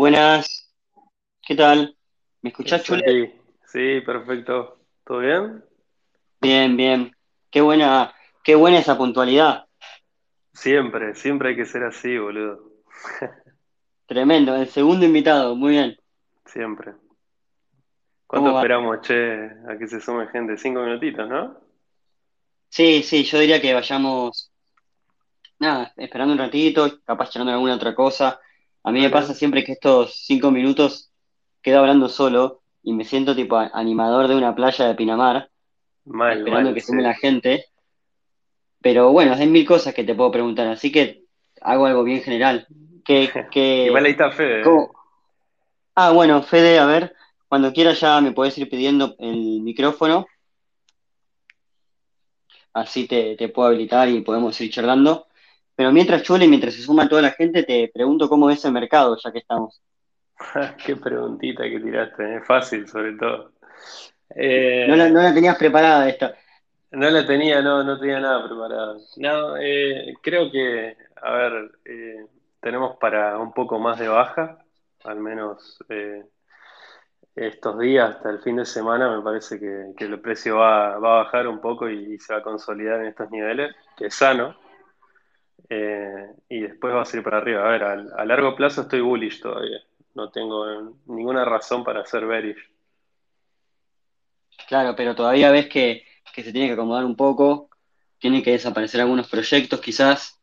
Buenas, ¿qué tal? ¿Me escuchás, Chule? Sí, perfecto. ¿Todo bien? Bien, bien. Qué buena, qué buena esa puntualidad. Siempre, siempre hay que ser así, boludo. Tremendo, el segundo invitado, muy bien. Siempre. ¿Cuánto esperamos, che, a que se sume gente? Cinco minutitos, ¿no? Sí, sí, yo diría que vayamos, nada, esperando un ratito, capaz charlando alguna otra cosa. A mí me pasa siempre que estos cinco minutos quedo hablando solo y me siento tipo animador de una playa de Pinamar, Mal, esperando mal, que sume sí. la gente. Pero bueno, hay mil cosas que te puedo preguntar, así que hago algo bien general. ¿Qué, Igual qué, ahí está Fede, ¿eh? cómo, Ah, bueno, Fede, a ver, cuando quieras ya me podés ir pidiendo el micrófono, así te, te puedo habilitar y podemos ir charlando. Pero mientras Chule mientras se suma toda la gente, te pregunto cómo es el mercado, ya que estamos. Qué preguntita que tiraste, ¿eh? Fácil, sobre todo. No la, Eh, no la tenías preparada esta. no la tenía, no, no tenía nada preparado. No, eh, creo que, a ver, eh, tenemos para un poco más de baja, al menos. estos días hasta el fin de semana me parece que, que el precio va, va a bajar un poco y, y se va a consolidar en estos niveles, que es sano, eh, y después va a seguir para arriba. A ver, a, a largo plazo estoy bullish todavía, no tengo eh, ninguna razón para ser bearish. Claro, pero todavía ves que, que se tiene que acomodar un poco, tienen que desaparecer algunos proyectos quizás.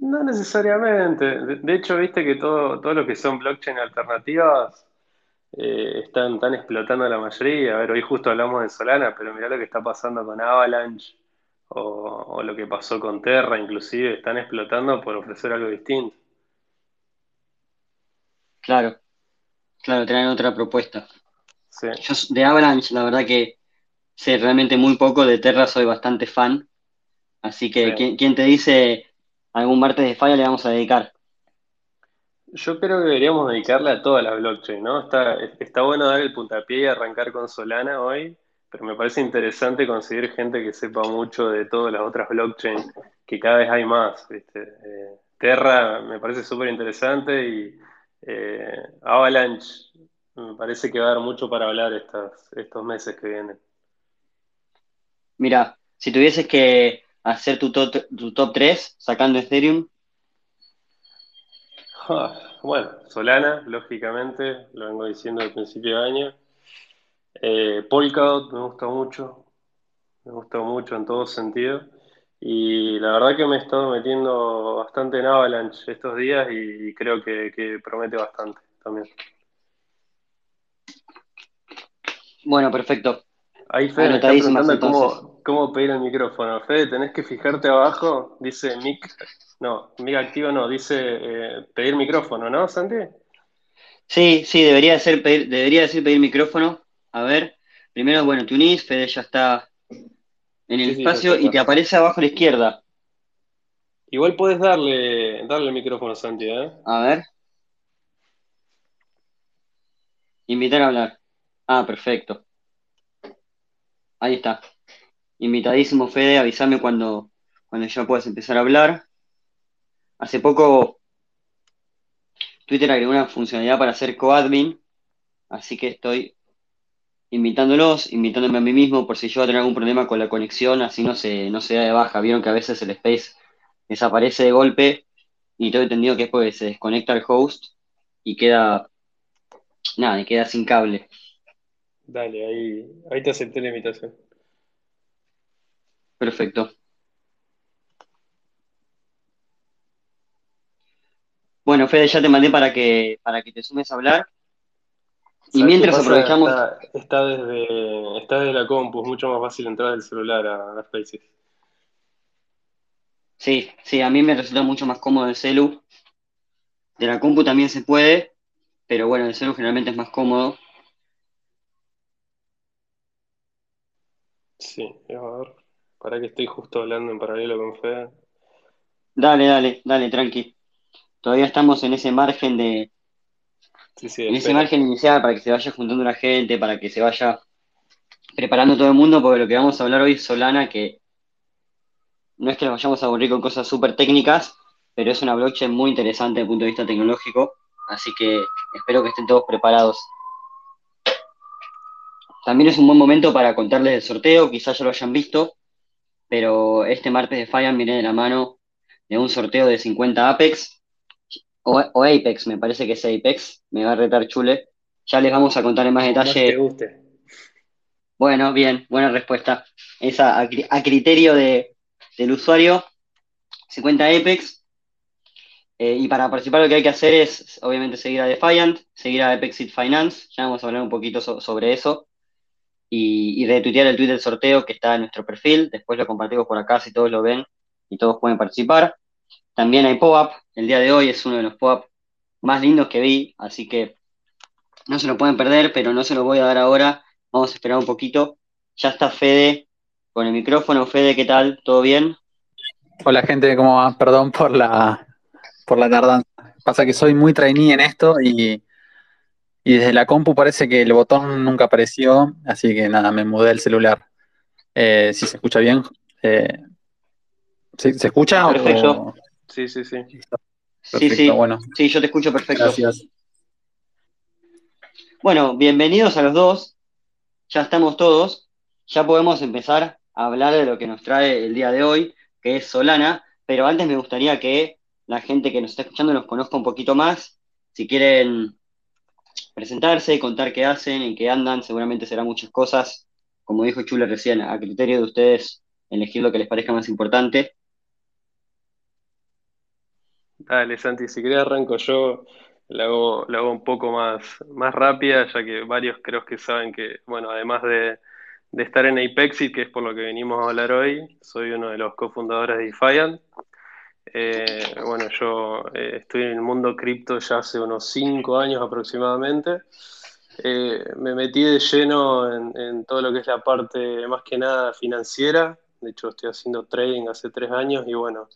No necesariamente, de, de hecho, viste que todo, todo lo que son blockchain alternativas eh, están, están explotando la mayoría. A ver, hoy justo hablamos de Solana, pero mirá lo que está pasando con Avalanche o, o lo que pasó con Terra, inclusive están explotando por ofrecer algo distinto. Claro, claro, traen otra propuesta. Sí. Yo de Avalanche, la verdad que sé realmente muy poco, de Terra soy bastante fan, así Sí. que ¿quién, quién te dice algún martes de falla le vamos a dedicar? Yo creo que deberíamos dedicarle a toda la blockchain, ¿no? Está, está bueno dar el puntapié y arrancar con Solana hoy, pero me parece interesante conseguir gente que sepa mucho de todas las otras blockchain, que cada vez hay más, ¿viste? Eh, Terra me parece súper interesante y eh, Avalanche me parece que va a dar mucho para hablar estas, estos meses que vienen. Mira, si tuvieses que hacer tu top, tu top 3 sacando Ethereum, Ah, Bueno, Solana, lógicamente, lo vengo diciendo al principio de año. Eh, Polkadot me gusta mucho, me gusta mucho en todo sentido. Y la verdad que me he estado metiendo bastante en Avalanche estos días y creo que, que promete bastante también. bueno, perfecto. Ahí Fede me está preguntando cómo pedir el micrófono. Fede, tenés que fijarte abajo, dice mic, no, mic activo no, dice eh, pedir micrófono, ¿no, Santi? Sí, sí, debería ser pedir, debería decir pedir micrófono. A ver, primero, bueno, te unís, Fede ya está en el Sí, sí, espacio y te aparece abajo a la izquierda. Igual podés darle, darle el micrófono, Santi, ¿eh? A ver, invitar a hablar. Ah, perfecto. Ahí está. Invitadísimo, Fede, avísame cuando, cuando ya puedas empezar a hablar. Hace poco Twitter agregó una funcionalidad para hacer coadmin, así que estoy invitándolos, invitándome a mí mismo por si yo voy a tener algún problema con la conexión, así no se, no se da de baja. Vieron que a veces el space desaparece de golpe y tengo entendido que es porque se desconecta el host y queda, nada, y queda sin cable. Dale, ahí, ahí te acepté la invitación. Perfecto. Bueno, Fede, ya te mandé para que, para que te sumes a hablar. Y ¿Sabes qué mientras aprovechamos, Está, está desde, está desde la compu, es mucho más fácil entrar del celular a, a Spaces. sí, sí, a mí me resulta mucho más cómodo el celu. De la compu también se puede, pero bueno, el celu generalmente es más cómodo. Sí, a ver, para que estoy justo hablando en paralelo con Fede. Dale, dale, dale, tranqui. Todavía estamos en ese margen de, Sí, sí, en ese espera. margen inicial para que se vaya juntando la gente, para que se vaya preparando todo el mundo, porque lo que vamos a hablar hoy es Solana, que no es que nos vayamos a aburrir con cosas súper técnicas, pero es una blockchain muy interesante desde el punto de vista tecnológico, así que espero que estén todos preparados. También es un buen momento para contarles el sorteo, quizás ya lo hayan visto, pero este martes de Fallan viene de la mano de un sorteo de 50 Apex, o, Apex, me parece que es Apex, me va a retar Chule. Ya les vamos a contar en más detalle. guste. Bueno, bien, buena respuesta. Esa a, criterio de, del usuario, 50 Apex. Eh, y para participar lo que hay que hacer es, obviamente, seguir a Defiant, seguir a Apexit Finance, ya vamos a hablar un poquito sobre eso, y, y retuitear el tweet del sorteo que está en nuestro perfil, después lo compartimos por acá si todos lo ven y todos pueden participar. También hay POAP, el día de hoy es uno de los POAP más lindos que vi, así que no se lo pueden perder, pero no se lo voy a dar ahora, vamos a esperar un poquito. Ya está Fede con el micrófono. Fede, ¿qué tal? ¿Todo bien? Hola gente, ¿cómo va? Perdón por la, por la tardanza. Pasa que soy muy trainee en esto y, desde la compu parece que el botón nunca apareció, así que nada, me mudé el celular. Eh, si se escucha bien. Eh, ¿se, escucha? Perfecto. Sí, sí, sí. sí, sí. Bueno. Sí, yo te escucho perfecto. Gracias. Bueno, bienvenidos a los dos. Ya estamos todos. Ya podemos empezar a hablar de lo que nos trae el día de hoy, que es Solana. Pero antes me gustaría que la gente que nos está escuchando nos conozca un poquito más. Si quieren presentarse, contar qué hacen, en qué andan, seguramente serán muchas cosas. Como dijo Chule recién, a criterio de ustedes, elegir lo que les parezca más importante. Dale, Santi, si querés arranco yo, la hago, un poco más, más rápida, ya que varios creo que saben que, bueno, además de, de estar en Apexit, que es por lo que venimos a hablar hoy, soy uno de los cofundadores de Defiant. Eh, bueno, yo eh, estoy en el mundo cripto ya hace unos cinco años aproximadamente. Eh, me metí de lleno en, todo lo que es la parte más que nada financiera. De hecho, estoy haciendo trading hace tres años y bueno,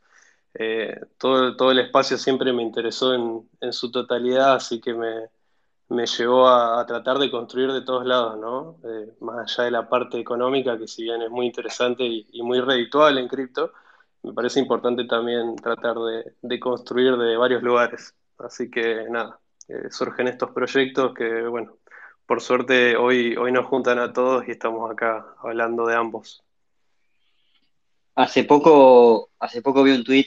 todo, todo el espacio siempre me interesó en, su totalidad, así que me, me llevó a, tratar de construir de todos lados, ¿no? más allá de la parte económica, que si bien es muy interesante y, muy redituable en cripto, me parece importante también tratar de, construir de varios lugares. Así que nada, eh, surgen estos proyectos que, bueno, por suerte hoy, hoy nos juntan a todos y estamos acá hablando de ambos. Hace poco, hace poco vi un tweet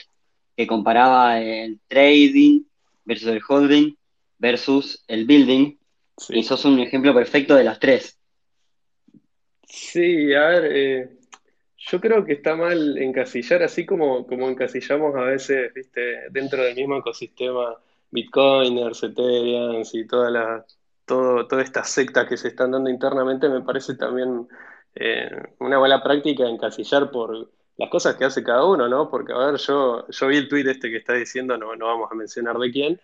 que comparaba el trading versus el holding versus el building. Y sos un ejemplo perfecto de las tres. Sí, a ver, eh, yo creo que está mal encasillar, así como, como encasillamos a veces, viste, dentro del mismo ecosistema, Bitcoiners, Ethereum y toda la, todo, toda esta secta que se están dando internamente, me parece también eh, una buena práctica encasillar por las cosas que hace cada uno, ¿no? Porque, a ver, yo, yo vi el tweet este que está diciendo, no, no vamos a mencionar de quién,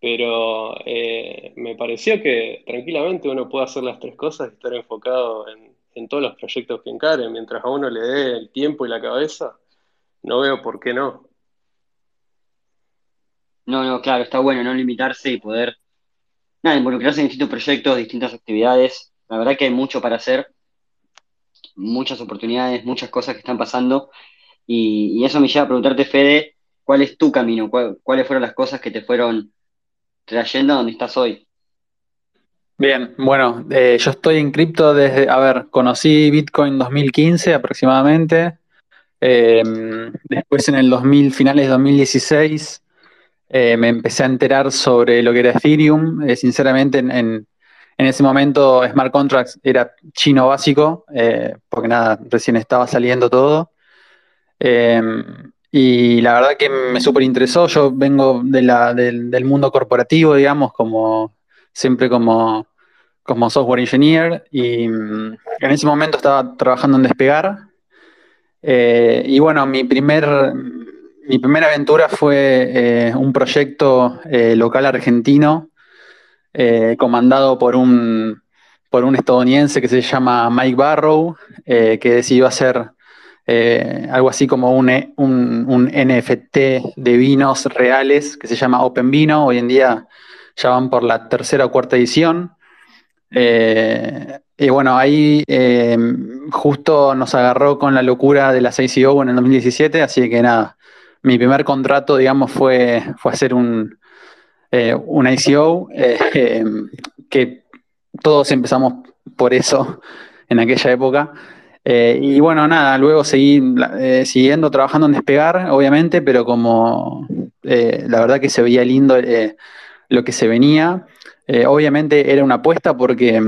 pero eh, me pareció que tranquilamente uno puede hacer las tres cosas y estar enfocado en en todos los proyectos que encaren, mientras a uno le dé el tiempo y la cabeza, no veo por qué no. No, no, claro, está bueno no limitarse y poder, nada, involucrarse en distintos proyectos, distintas actividades. La verdad que hay mucho para hacer, muchas oportunidades, muchas cosas que están pasando. Y, eso me lleva a preguntarte, Fede, ¿cuál es tu camino? ¿Cuáles fueron las cosas que te fueron trayendo a donde estás hoy? Bien, bueno, eh, yo estoy en cripto desde, a ver, conocí Bitcoin 2015 aproximadamente, em, después en el 2000, finales de 2016, eh, me empecé a enterar sobre lo que era Ethereum, eh, sinceramente en, en, ese momento Smart Contracts era chino básico, porque nada, recién estaba saliendo todo. Em, y la verdad que me súper interesó, yo vengo del, mundo corporativo, digamos, como siempre como, como software engineer y mm, en ese momento estaba trabajando en Despegar. Eh, y bueno, mi, primer, mi primera aventura fue eh, un proyecto eh, local argentino comandado por un, por un estadounidense que se llama Mike Barrow, que decidió hacer algo así como un, un, un, NFT de vinos reales que se llama Open Vino. Hoy en día ya van por la tercera o cuarta edición. Eh, y bueno, ahí eh, justo nos agarró con la locura de la ICO en el 2017, así que nada, mi primer contrato, digamos, fue, fue hacer un, una ICO, que todos empezamos por eso en aquella época. y bueno, nada, luego seguí siguiendo trabajando en despegar, obviamente, pero como la verdad que se veía lindo lo que se venía. obviamente era una apuesta porque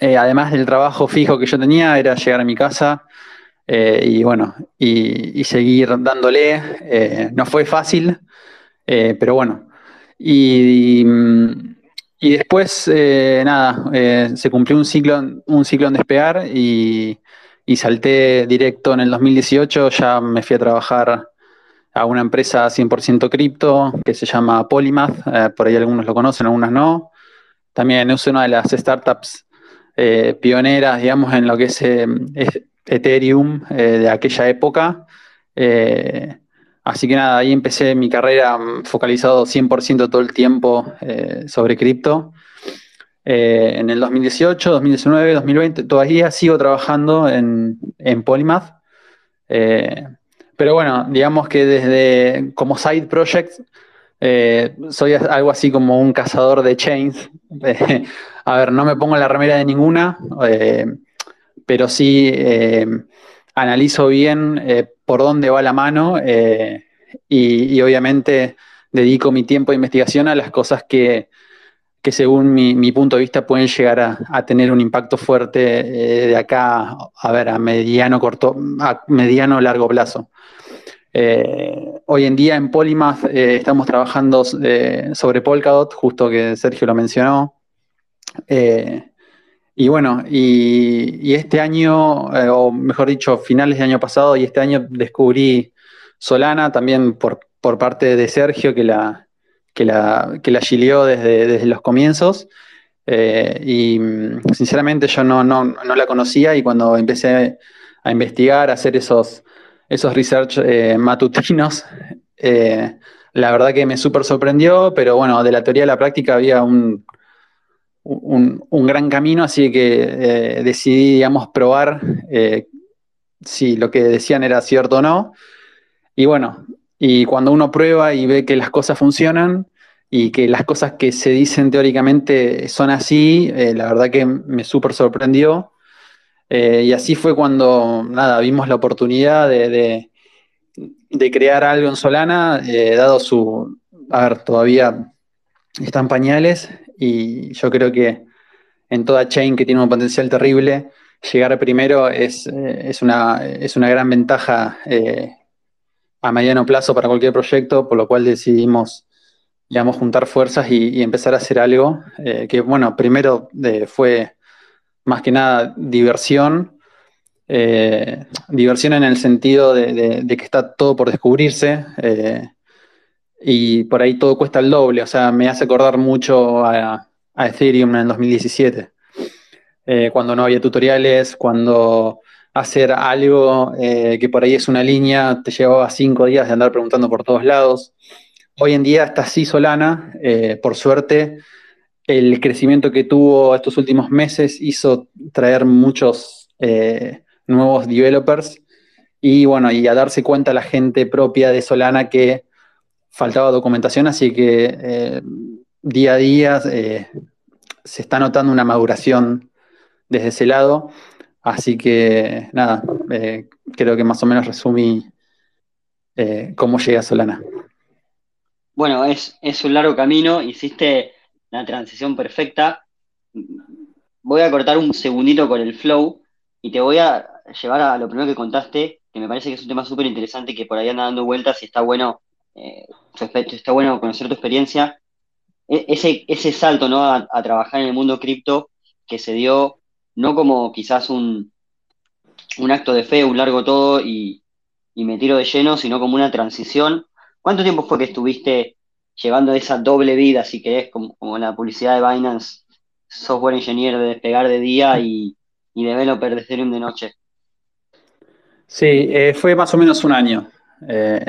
además del trabajo fijo que yo tenía, era llegar a mi casa, eh, y bueno, y, seguir dándole. Eh, no fue fácil, eh, pero bueno. Y, después, nada, se cumplió un ciclo, un ciclo en despegar y, salté directo en el 2018. Ya me fui a trabajar a una empresa 100% cripto que se llama Polymath. por ahí algunos lo conocen, algunos no. También es una de las startups pioneras, digamos, en lo que es Ethereum eh, de aquella época. Eh, así que nada, ahí empecé mi carrera mm, focalizado 100% todo el tiempo eh, sobre cripto. en el 2018, 2019, 2020, todavía sigo trabajando en, en Polymath. pero bueno, digamos que desde como side project soy algo así como un cazador de chains. a ver, no me pongo la remera de ninguna pero sí eh, analizo bien eh, por dónde va la mano eh, y, obviamente dedico mi tiempo de investigación a las cosas que, según mi, punto de vista pueden llegar a, tener un impacto fuerte de acá a ver a mediano corto a mediano largo plazo. Hoy en día en Polymath estamos trabajando sobre Polkadot justo que Sergio lo mencionó y bueno, y, este año, eh, o mejor dicho, finales del año pasado y este año descubrí Solana también por, por parte de Sergio, que la, que la, que la desde, desde los comienzos. Eh, y mm, sinceramente yo no, no, no, la conocía y cuando empecé a investigar, a hacer esos, esos research eh, matutinos, la verdad que me súper sorprendió, pero bueno, de la teoría a la práctica había un, un, gran camino, así que eh, decidí, digamos, probar eh, si lo que decían era cierto o no. Y bueno, y cuando uno prueba y ve que las cosas funcionan y que las cosas que se dicen teóricamente son así, eh, la verdad que me súper sorprendió. y así fue cuando, nada, vimos la oportunidad de, de crear algo en Solana, dado su, a ver, todavía están pañales y yo creo que en toda chain que tiene un potencial terrible, llegar primero es, eh, es, una, es una, gran ventaja eh, a mediano plazo para cualquier proyecto, por lo cual decidimos digamos, juntar fuerzas y, empezar a hacer algo eh, que, bueno, primero fue más que nada diversión, diversión en el sentido de, de, que está todo por descubrirse y por ahí todo cuesta el doble, o sea, me hace acordar mucho a, Ethereum en el 2017, eh, cuando no había tutoriales, cuando hacer algo eh, que por ahí es una línea te llevaba cinco días de andar preguntando por todos lados. Hoy en día está así Solana, eh, por suerte, el crecimiento que tuvo estos últimos meses hizo traer muchos nuevos developers y bueno, y a darse cuenta la gente propia de Solana que faltaba documentación, así que eh, día a día eh, se está notando una maduración desde ese lado. Así que nada, eh, creo que más o menos resumí cómo llega a Solana. Bueno, es, es un largo camino, hiciste la transición perfecta. Voy a cortar un segundito con el flow y te voy a llevar a lo primero que contaste, que me parece que es un tema súper interesante que por ahí anda dando vueltas y está bueno eh, está bueno conocer tu experiencia. E, ese, salto a, trabajar en el mundo cripto que se dio no como quizás un, un acto de fe, un largo todo y, me tiro de lleno, sino como una transición. ¿Cuánto tiempo fue que estuviste llevando esa doble vida, si querés, como, como la publicidad de Binance, software engineer de despegar de día y, y developer de Ethereum de noche? Sí, eh, fue más o menos un año. Eh,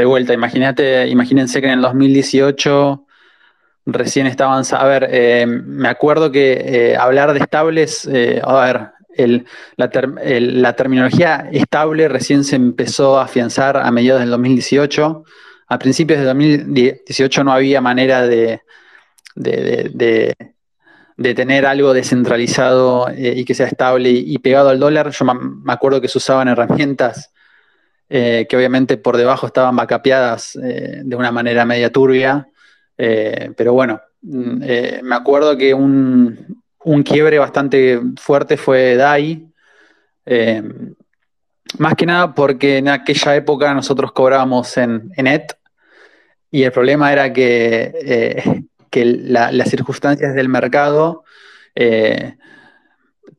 de vuelta, imagínate, imagínense que en el 2018 recién estaban, a ver, eh, me acuerdo que eh, hablar de estables, eh, a ver, la, terminología estable recién se empezó a afianzar a mediados del 2018, a principios de 2018 no había manera de, de, tener algo descentralizado y que sea estable y, pegado al dólar. Yo me acuerdo que se usaban herramientas eh, que obviamente por debajo estaban vacapeadas eh, de una manera media turbia, pero bueno, mm, me acuerdo que un, un, quiebre bastante fuerte fue DAI. más que nada porque en aquella época nosotros cobrábamos en, en ETH y el problema era que, eh, las circunstancias del mercado eh,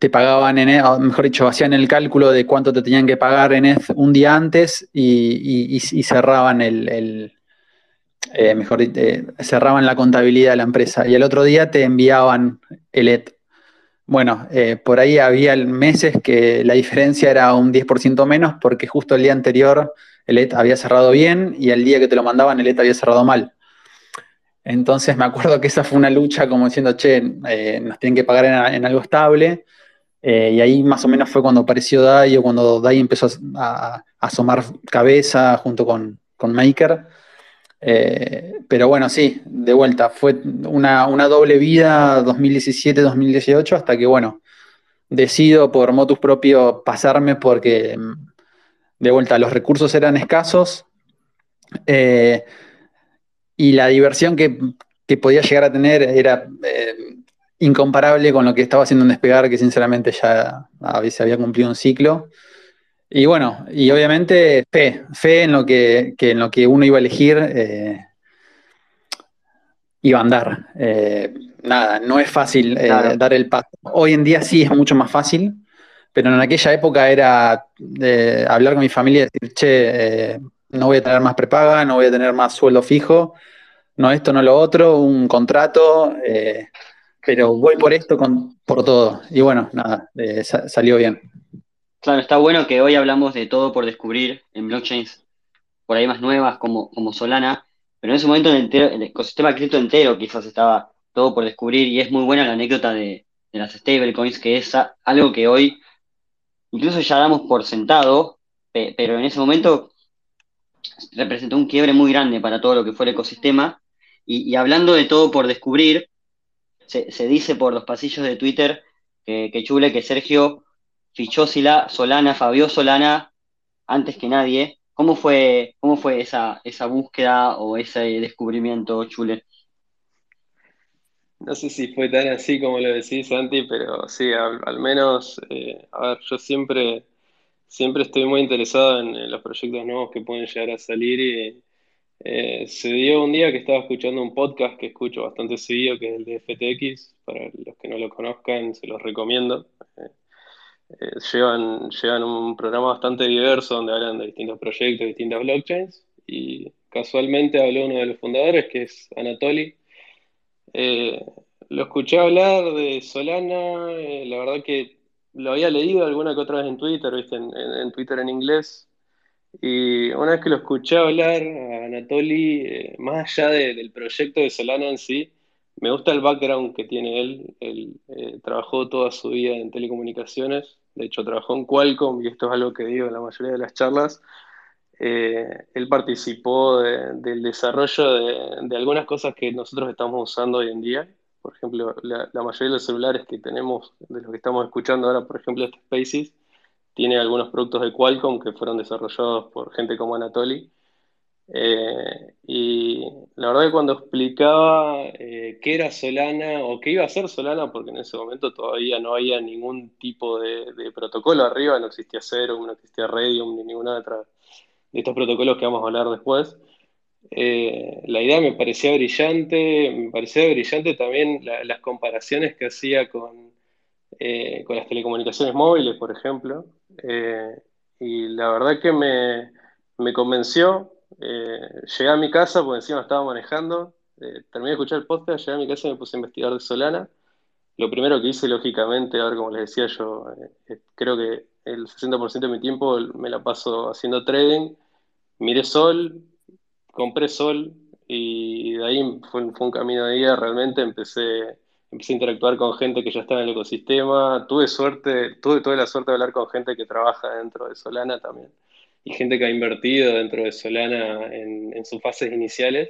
te pagaban en, e, mejor dicho, hacían el cálculo de cuánto te tenían que pagar en ETH un día antes y, cerraban el, eh, mejor cerraban la contabilidad de la empresa y el otro día te enviaban el ETH. Bueno, por ahí había meses que la diferencia era un 10% menos porque justo el día anterior el ET había cerrado bien y el día que te lo mandaban el ET había cerrado mal. Entonces me acuerdo que esa fue una lucha como diciendo, che, eh, nos tienen que pagar en, algo estable. Eh, y ahí más o menos fue cuando apareció DAI o cuando DAI empezó a, asomar cabeza junto con, Maker. Eh, pero bueno, sí, de vuelta, fue una, una doble vida 2017-2018 hasta que, bueno, decido por motus propio pasarme porque de vuelta, los recursos eran escasos eh, y la diversión que, podía llegar a tener era incomparable con lo que estaba haciendo en Despegar, que sinceramente ya se había cumplido un ciclo. Y bueno, y obviamente fe, fe en lo que, en lo que uno iba a elegir eh, iba a andar. nada, no es fácil dar el paso. Hoy en día sí es mucho más fácil, pero en aquella época era de hablar con mi familia y decir, che, eh, no voy a tener más prepaga, no voy a tener más sueldo fijo, no esto, no lo otro, un contrato, eh, pero voy por esto, con, por todo. Y bueno, nada, eh, salió bien. Claro, está bueno que hoy hablamos de todo por descubrir en blockchains por ahí más nuevas como, como Solana, pero en ese momento el, el ecosistema cripto entero quizás estaba todo por descubrir y es muy buena la anécdota de, de las stablecoins, que es algo que hoy incluso ya damos por sentado, pero en ese momento representó un quiebre muy grande para todo lo que fue el ecosistema. Y, hablando de todo por descubrir, se, dice por los pasillos de Twitter que, Chule, que Sergio fichó Solana, Fabio Solana antes que nadie. ¿Cómo fue, cómo fue esa, esa búsqueda o ese descubrimiento, Chule? No sé si fue tan así como lo decís, Santi, pero sí, al, menos, eh, a ver, yo siempre, siempre estoy muy interesado en, los proyectos nuevos que pueden llegar a salir y eh, se dio un día que estaba escuchando un podcast que escucho bastante seguido, que es el de FTX, para los que no lo conozcan, se los recomiendo. Eh, llevan, llevan un programa bastante diverso donde hablan de distintos proyectos, distintas blockchains, y casualmente habló uno de los fundadores, que es Anatoly eh, lo escuché hablar de Solana, eh, la verdad que lo había leído alguna que otra vez en Twitter, ¿viste? En, Twitter en inglés. Y una vez que lo escuché hablar a Anatoly, eh, más allá del proyecto de Solana en sí, me gusta el background que tiene él. Él trabajó toda su vida en telecomunicaciones, de hecho trabajó en Qualcomm, y esto es algo que digo en la mayoría de las charlas. Eh, él participó del desarrollo de, algunas cosas que nosotros estamos usando hoy en día. Por ejemplo, la, mayoría de los celulares que tenemos, de los que estamos escuchando ahora, por ejemplo, este Spaces, tiene algunos productos de Qualcomm que fueron desarrollados por gente como Anatoly. Eh, y la verdad que cuando explicaba eh, qué era Solana o qué iba a ser Solana, porque en ese momento todavía no había ningún tipo de, de protocolo arriba, no existía Serum, no existía Radium, ni ninguna otra de estos protocolos que vamos a hablar después. Eh, la idea me parecía brillante, me parecía brillante también las comparaciones que hacía con, eh, con las telecomunicaciones móviles, por ejemplo. Eh, y la verdad que me, me convenció. llegué a mi casa, porque encima estaba manejando, terminé de escuchar el podcast, llegué a mi casa y me puse a investigar de Solana. Lo primero que hice, lógicamente, a ver, como les decía yo, creo que el 60% de mi tiempo me la paso haciendo trading miré sol, compré sol y de ahí fue, un camino de día, realmente empecé, empecé a interactuar con gente que ya estaba en el ecosistema, tuve suerte, tuve toda la suerte de hablar con gente que trabaja dentro de Solana también. y gente que ha invertido dentro de Solana en, sus fases iniciales.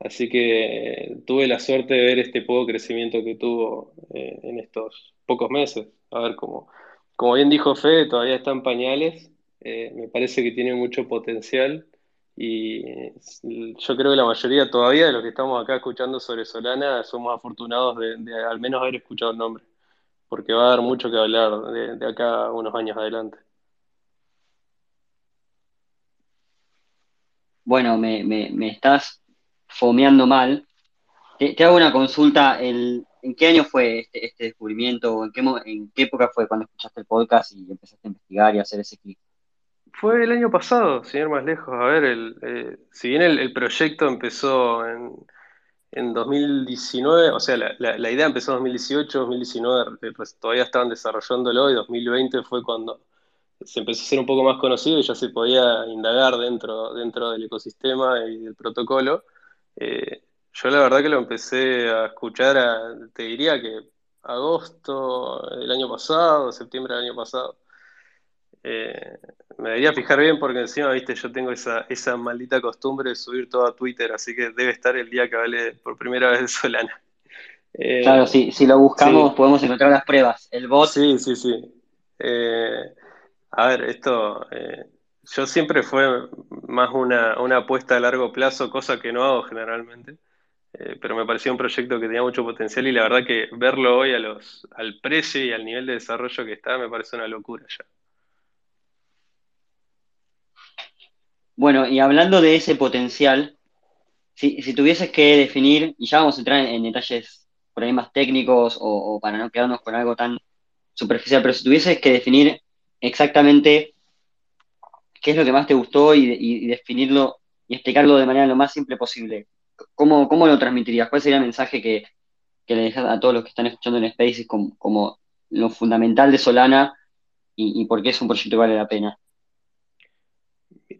Así que tuve la suerte de ver este poco crecimiento que tuvo eh, en estos pocos meses. A ver, como, como bien dijo Fede, todavía está en pañales. Eh, me parece que tiene mucho potencial y yo creo que la mayoría todavía de los que estamos acá escuchando sobre Solana somos afortunados de, al menos haber escuchado el nombre, porque va a dar mucho que hablar de, acá unos años adelante. Bueno, me, me, estás fomeando mal. Te, hago una consulta. ¿En qué año fue este, este descubrimiento? ¿En qué, ¿En qué época fue cuando escuchaste el podcast y empezaste a investigar y a hacer ese clic? Fue el año pasado, sin ir más lejos. A ver, el, eh, si bien el, proyecto empezó en, en 2019, o sea, la, idea empezó en 2018, 2019 eh, pues, todavía estaban desarrollándolo y 2020 fue cuando se empezó a ser un poco más conocido y ya se podía indagar dentro, dentro del ecosistema y del protocolo. Eh, yo la verdad que lo empecé a escuchar, te diría que agosto del año pasado, septiembre del año pasado. Eh, me debería fijar bien porque encima, viste, yo tengo esa, esa maldita costumbre de subir todo a Twitter, así que debe estar el día que hablé por primera vez de Solana. Eh, claro, sí, si lo buscamos podemos encontrar las pruebas. El bot. Sí, sí, sí. Eh, a ver, esto, yo siempre fue más una, una, apuesta a largo plazo, cosa que no hago generalmente, pero me pareció un proyecto que tenía mucho potencial y la verdad que verlo hoy a los, al precio y al nivel de desarrollo que está me parece una locura ya. Bueno, y hablando de ese potencial, si, tuvieses que definir, y ya vamos a entrar en, detalles por ahí más técnicos o, para no quedarnos con algo tan superficial, pero si tuvieses que definir exactamente qué es lo que más te gustó y, definirlo y explicarlo de manera lo más simple posible, ¿cómo, cómo lo transmitirías? ¿Cuál sería el mensaje que, le dejas a todos los que están escuchando en Spaces como, como lo fundamental de Solana y, y por qué es un proyecto que vale la pena?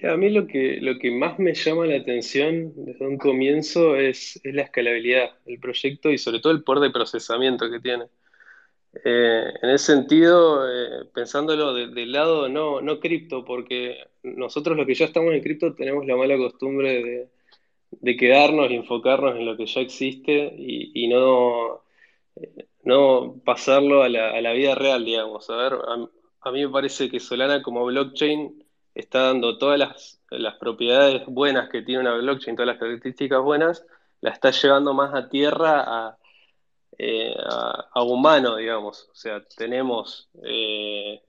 A mí lo que, lo que más me llama la atención desde un comienzo es, la escalabilidad del proyecto y sobre todo el poder de procesamiento que tiene. Eh, en ese sentido, eh, pensándolo del lado no, no cripto, porque nosotros los que ya estamos en cripto tenemos la mala costumbre de, quedarnos y enfocarnos en lo que ya existe y, no, no pasarlo a la, vida real, digamos. A ver, a mí me parece que Solana como blockchain está dando todas las, propiedades buenas que tiene una blockchain, todas las características buenas, la está llevando más a tierra a, eh, humano, digamos. O sea, tenemos eh,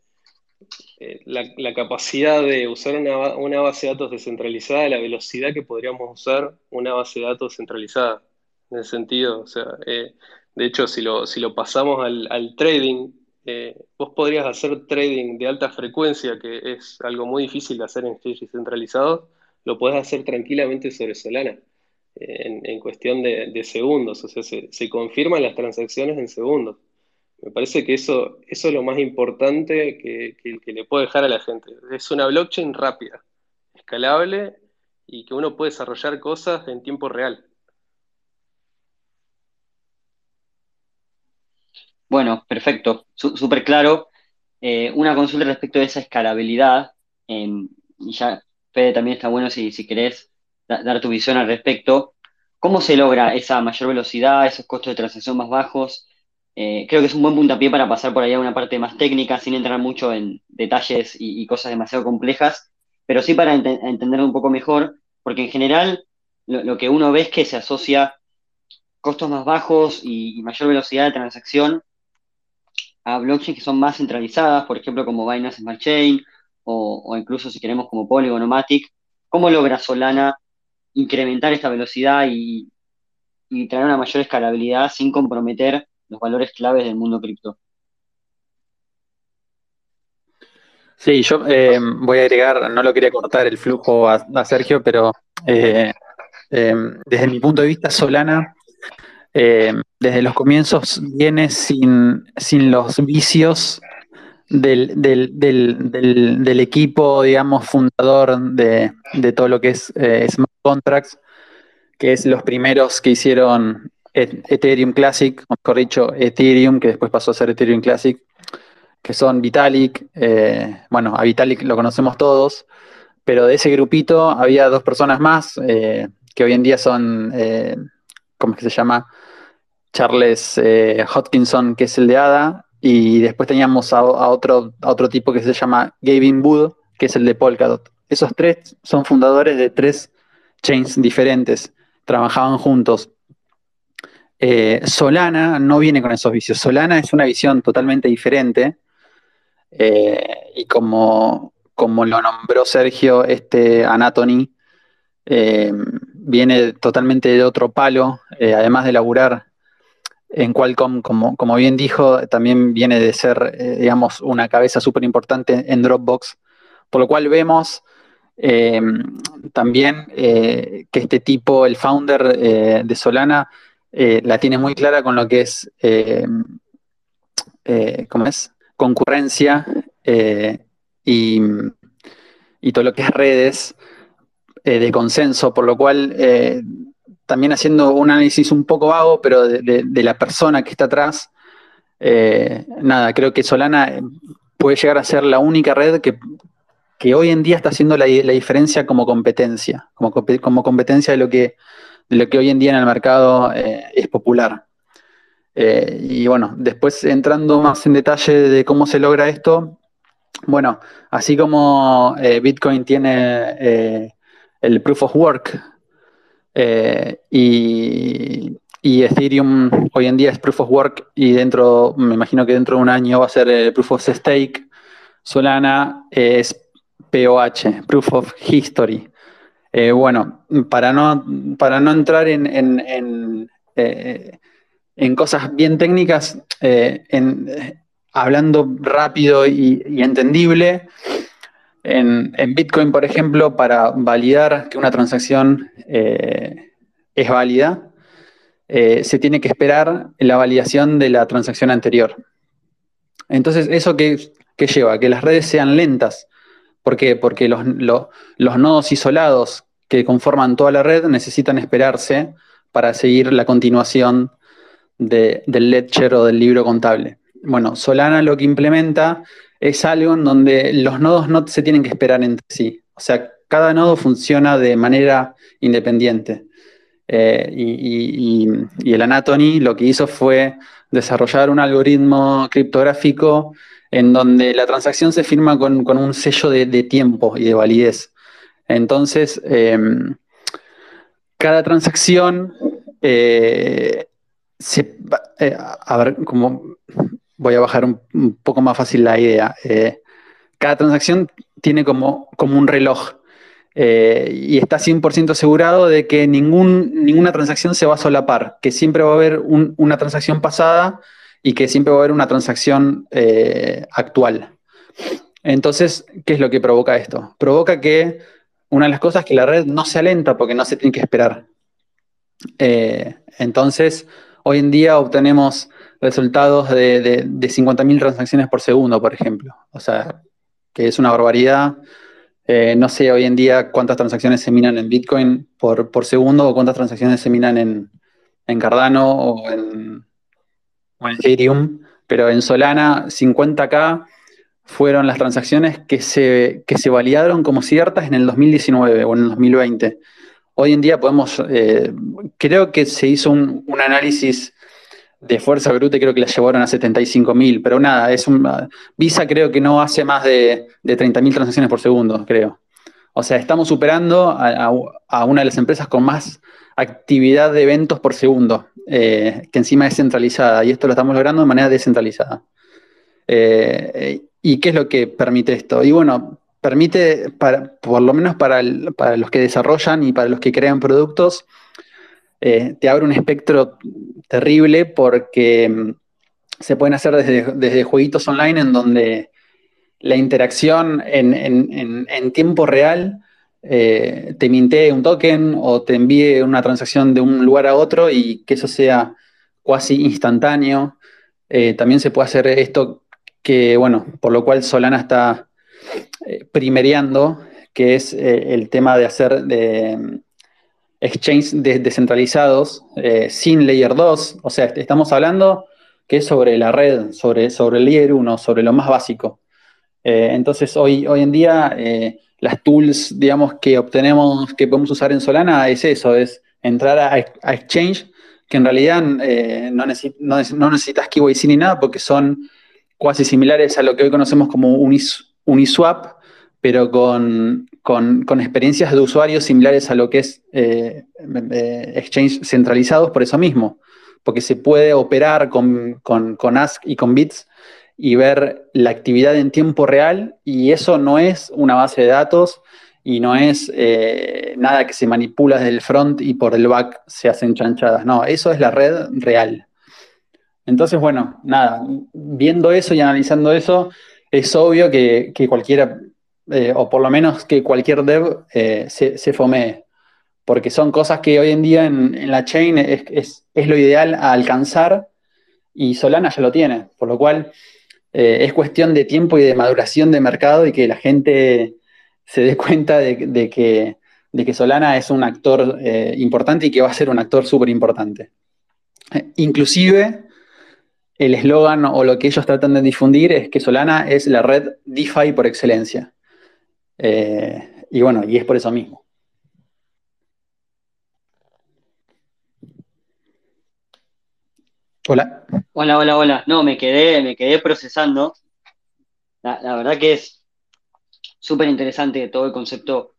eh, la, capacidad de usar una, base de datos descentralizada la velocidad que podríamos usar una base de datos centralizada. En ese sentido, o sea, de hecho, si lo, pasamos al trading, eh, vos podrías hacer trading de alta frecuencia, que es algo muy difícil de hacer en exchanges centralizados, lo podés hacer tranquilamente sobre Solana, eh, en, cuestión de, segundos, o sea, se, confirman las transacciones en segundos. Me parece que eso, eso es lo más importante que, que le puede dejar a la gente. Es una blockchain rápida, escalable y que uno puede desarrollar cosas en tiempo real. Bueno, perfecto, súper claro. Eh, una consulta respecto de esa escalabilidad, y ya, Fede, también está bueno si, si querés dar tu visión al respecto. ¿Cómo se logra esa mayor velocidad, esos costos de transacción más bajos? Eh, creo que es un buen puntapié para pasar por ahí a una parte más técnica, sin entrar mucho en detalles y, cosas demasiado complejas, pero sí para entenderlo un poco mejor, porque en general lo, que uno ve es que se asocia costos más bajos y mayor velocidad de transacción a blockchains que son más centralizadas, por ejemplo, como Binance Smart Chain, o, incluso si queremos como Polygon o Matic, ¿cómo logra Solana incrementar esta velocidad y, traer una mayor escalabilidad sin comprometer los valores claves del mundo cripto? Sí, yo eh, voy a agregar, no lo quería cortar el flujo a, Sergio, pero eh, eh, desde mi punto de vista, Solana eh, desde los comienzos viene sin, sin los vicios del, equipo, digamos, fundador de, todo lo que es eh, Smart Contracts, que es los primeros que hicieron Ethereum Classic, o mejor dicho, Ethereum, que después pasó a ser Ethereum Classic, que son Vitalik. Eh, bueno, a Vitalik lo conocemos todos. pero de ese grupito había dos personas más que hoy en día son, ¿cómo es que se llama? Charles eh, Hodkinson, que es el de ADA, y después teníamos a, otro, otro tipo que se llama Gavin Wood, que es el de Polkadot. Esos tres son fundadores de tres chains diferentes, trabajaban juntos. Eh, Solana no viene con esos vicios. Solana es una visión totalmente diferente. Eh, y como, como lo nombró Sergio, este Anatomy eh, viene totalmente de otro palo, además de laburar en Qualcomm, como, como bien dijo, también viene de ser, digamos, una cabeza súper importante en Dropbox, por lo cual vemos también que este tipo, el founder de Solana, eh, la tiene muy clara con lo que es, eh, eh, ¿cómo es? Concurrencia y, todo lo que es redes de consenso, por lo cual también haciendo un análisis un poco vago, pero de, la persona que está atrás, nada, creo que Solana puede llegar a ser la única red que, hoy en día está haciendo la, diferencia como competencia, como, competencia de lo que de lo que hoy en día en el mercado eh, es popular. Eh, y bueno, después entrando más en detalle de cómo se logra esto, bueno, así como eh, Bitcoin tiene el proof of work y, Ethereum hoy en día es proof of work y dentro, me imagino que dentro de un año va a ser el proof of stake, Solana es POH, proof of history. Eh, bueno, para no, para no entrar en, en, eh, cosas bien técnicas, eh, hablando rápido y, entendible, en, Bitcoin, por ejemplo, para validar que una transacción es válida, se tiene que esperar la validación de la transacción anterior. Entonces, ¿eso qué, lleva? Que las redes sean lentas. ¿Por qué? Porque los, los nodos isolados que conforman toda la red necesitan esperarse para seguir la continuación del ledger o del libro contable. Bueno, Solana lo que implementa es algo en donde los nodos no se tienen que esperar entre sí. O sea, cada nodo funciona de manera independiente. Eh, y, el Anatomy lo que hizo fue desarrollar un algoritmo criptográfico en donde la transacción se firma con, un sello de tiempo y de validez. Entonces, em, cada transacción eh, se, eh, a ver, como voy a bajar un, poco más fácil la idea. Eh, cada transacción tiene como, como un reloj y está 100% asegurado de que ninguna transacción se va a solapar, que siempre va a haber una transacción pasada y que siempre va a haber una transacción actual. Entonces, ¿qué es lo que provoca esto? Provoca que una de las cosas es que la red no se alenta porque no se tiene que esperar. Eh, entonces, hoy en día obtenemos resultados de, de, 50.000 transacciones por segundo, por ejemplo. O sea, que es una barbaridad. Eh, no sé hoy en día cuántas transacciones se minan en Bitcoin por, segundo o cuántas transacciones se minan en, Cardano o en, o en Ethereum, pero en Solana 50k fueron las transacciones que se, se validaron como ciertas en el 2019 o en el 2020. Hoy en día podemos, eh, creo que se hizo un, análisis de fuerza bruta creo que la llevaron a 75.000, pero nada, es un, Visa creo que no hace más de, de 30.000 transacciones por segundo, creo. O sea, estamos superando a, una de las empresas con más actividad de eventos por segundo, eh, que encima es centralizada, y esto lo estamos logrando de manera descentralizada. Eh, ¿Y qué es lo que permite esto? Y bueno, permite, por lo menos para, los que desarrollan y para los que crean productos, eh, te abre un espectro terrible porque mm, se pueden hacer desde, jueguitos online en donde la interacción en, tiempo real eh, te mintee un token o te envíe una transacción de un lugar a otro y que eso sea casi instantáneo. también se puede hacer esto que bueno, por lo cual Solana está eh, primereando, que es eh, el tema de hacer de exchanges descentralizados eh, sin layer 2, o sea, estamos hablando que es sobre la red, sobre, sobre el layer 1, sobre lo más básico. Eh, entonces, hoy, hoy en día, eh, las tools, digamos, que obtenemos, que podemos usar en Solana, es eso, es entrar a, Exchange, que en realidad eh, no, no, necesitas KYC ni nada, porque son cuasi similares a lo que hoy conocemos como Uniswap, pero con, experiencias de usuarios similares a lo que es Exchange centralizados por eso mismo, porque se puede operar con, con Ask y con Bits y ver la actividad en tiempo real y eso no es una base de datos y no es eh, nada que se manipula desde el front y por el back se hacen chanchadas, no, eso es la red real. Entonces, bueno, nada, viendo eso y analizando eso, es obvio que, cualquiera, eh, o por lo menos que cualquier dev eh, se, se fomee, porque son cosas que hoy en día en, la chain es, es, lo ideal a alcanzar y Solana ya lo tiene, por lo cual eh, es cuestión de tiempo y de maduración de mercado y que la gente se dé cuenta de, que, Solana es un actor importante y que va a ser un actor súper importante. Inclusive, el eslogan o lo que ellos tratan de difundir es que Solana es la red DeFi por excelencia. Y bueno, y es por eso mismo. Hola. Hola, hola, hola. No, me quedé, me quedé procesando. La, verdad que es súper interesante todo el concepto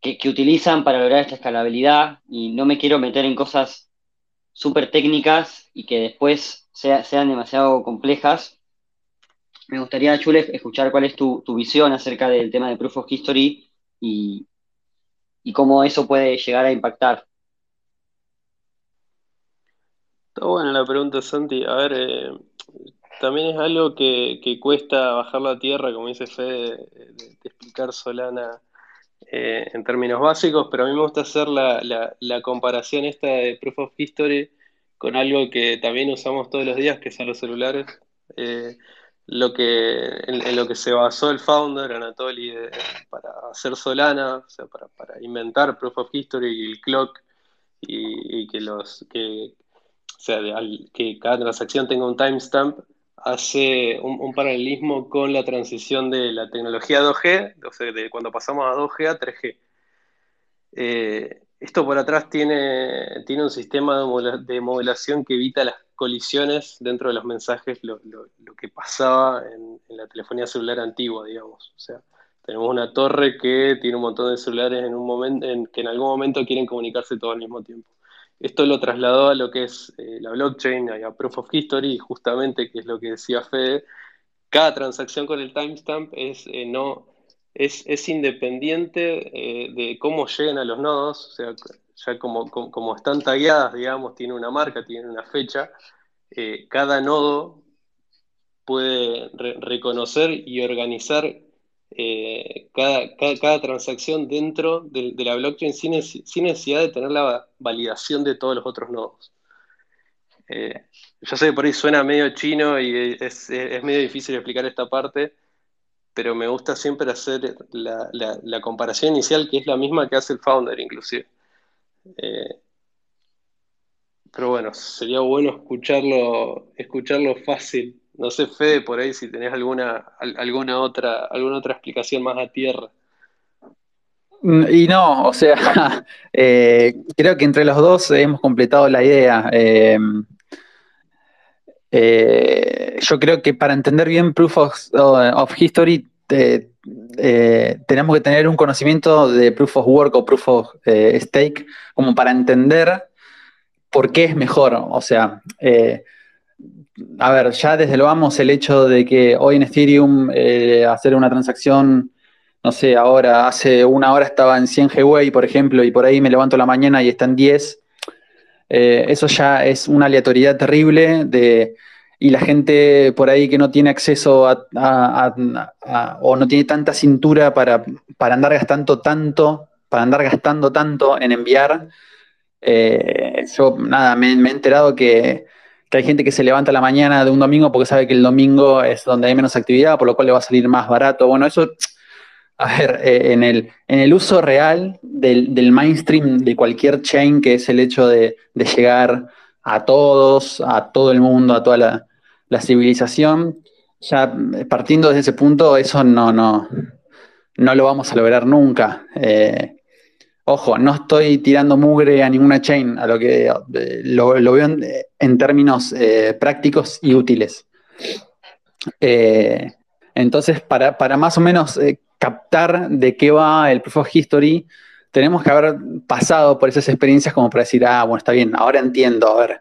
que, utilizan para lograr esta escalabilidad y no me quiero meter en cosas súper técnicas y que después sean demasiado complejas. Me gustaría, Chulef, escuchar cuál es tu, visión acerca del tema de Proof of History y, y cómo eso puede llegar a impactar. Está buena la pregunta, Santi. A ver, eh, también es algo que, cuesta bajar la tierra, como dice Fede, de, explicar Solana eh, en términos básicos, pero a mí me gusta hacer la, comparación esta de Proof of History con algo que también usamos todos los días, que son los celulares. Eh, lo que, en, lo que se basó el founder, Anatoly, para hacer Solana, o sea, para, inventar Proof of History y el clock, y, que los que, sea, que cada transacción tenga un timestamp, hace un, paralelismo con la transición de la tecnología 2G, o sea, de cuando pasamos a 2G a 3G. Eh, esto por atrás tiene, tiene un sistema de, modelación que evita las colisiones dentro de los mensajes, lo, que pasaba en, la telefonía celular antigua, digamos. O sea, tenemos una torre que tiene un montón de celulares en un momento, en, que en algún momento quieren comunicarse todo al mismo tiempo. Esto lo trasladó a lo que es eh, la blockchain, a Proof of History, justamente, que es lo que decía Fede, cada transacción con el timestamp es, eh, no, es, independiente eh, de cómo lleguen a los nodos, ya como, como, están tagueadas, digamos, tiene una marca, tiene una fecha, cada nodo puede reconocer y organizar eh, cada, transacción dentro de, la blockchain sin, necesidad de tener la validación de todos los otros nodos. Eh, yo sé que por ahí suena medio chino y es, medio difícil explicar esta parte, pero me gusta siempre hacer la, comparación inicial, que es la misma que hace el founder inclusive. Eh, pero bueno, sería bueno escucharlo, escucharlo fácil no sé, Fede, por ahí si tenés alguna, alguna, otra, alguna otra explicación más a tierra. Mm, y no, o sea, eh, creo que entre los dos hemos completado la idea. Eh, yo creo que para entender bien Proof of, History tenemos que tener un conocimiento de Proof of Work o Proof of Stake como para entender por qué es mejor. O sea, a ver, ya desde lo vamos el hecho de que hoy en Ethereum eh, hacer una transacción, no sé, ahora, hace una hora estaba en 100 GWay, por ejemplo, y por ahí me levanto la mañana y está en 10, eh, eso ya es una aleatoriedad terrible de, y la gente por ahí que no tiene acceso a, o no tiene tanta cintura para, andar gastando tanto, para andar gastando tanto en enviar. Eh, yo, nada, me he enterado que que hay gente que se levanta la mañana de un domingo porque sabe que el domingo es donde hay menos actividad, por lo cual le va a salir más barato. Bueno, eso, a ver, eh, en, el, en el uso real del, mainstream de cualquier chain, que es el hecho de, llegar a todos, a todo el mundo, a toda la, civilización, ya partiendo desde ese punto, eso no, no, no lo vamos a lograr nunca. Eh, ojo, no estoy tirando mugre a ninguna chain, a lo que eh, lo, veo en, términos eh, prácticos y útiles. entonces, para, para, más o menos captar de qué va el Proof of History, tenemos que haber pasado por esas experiencias como para decir, ah, bueno, está bien, ahora entiendo, a ver,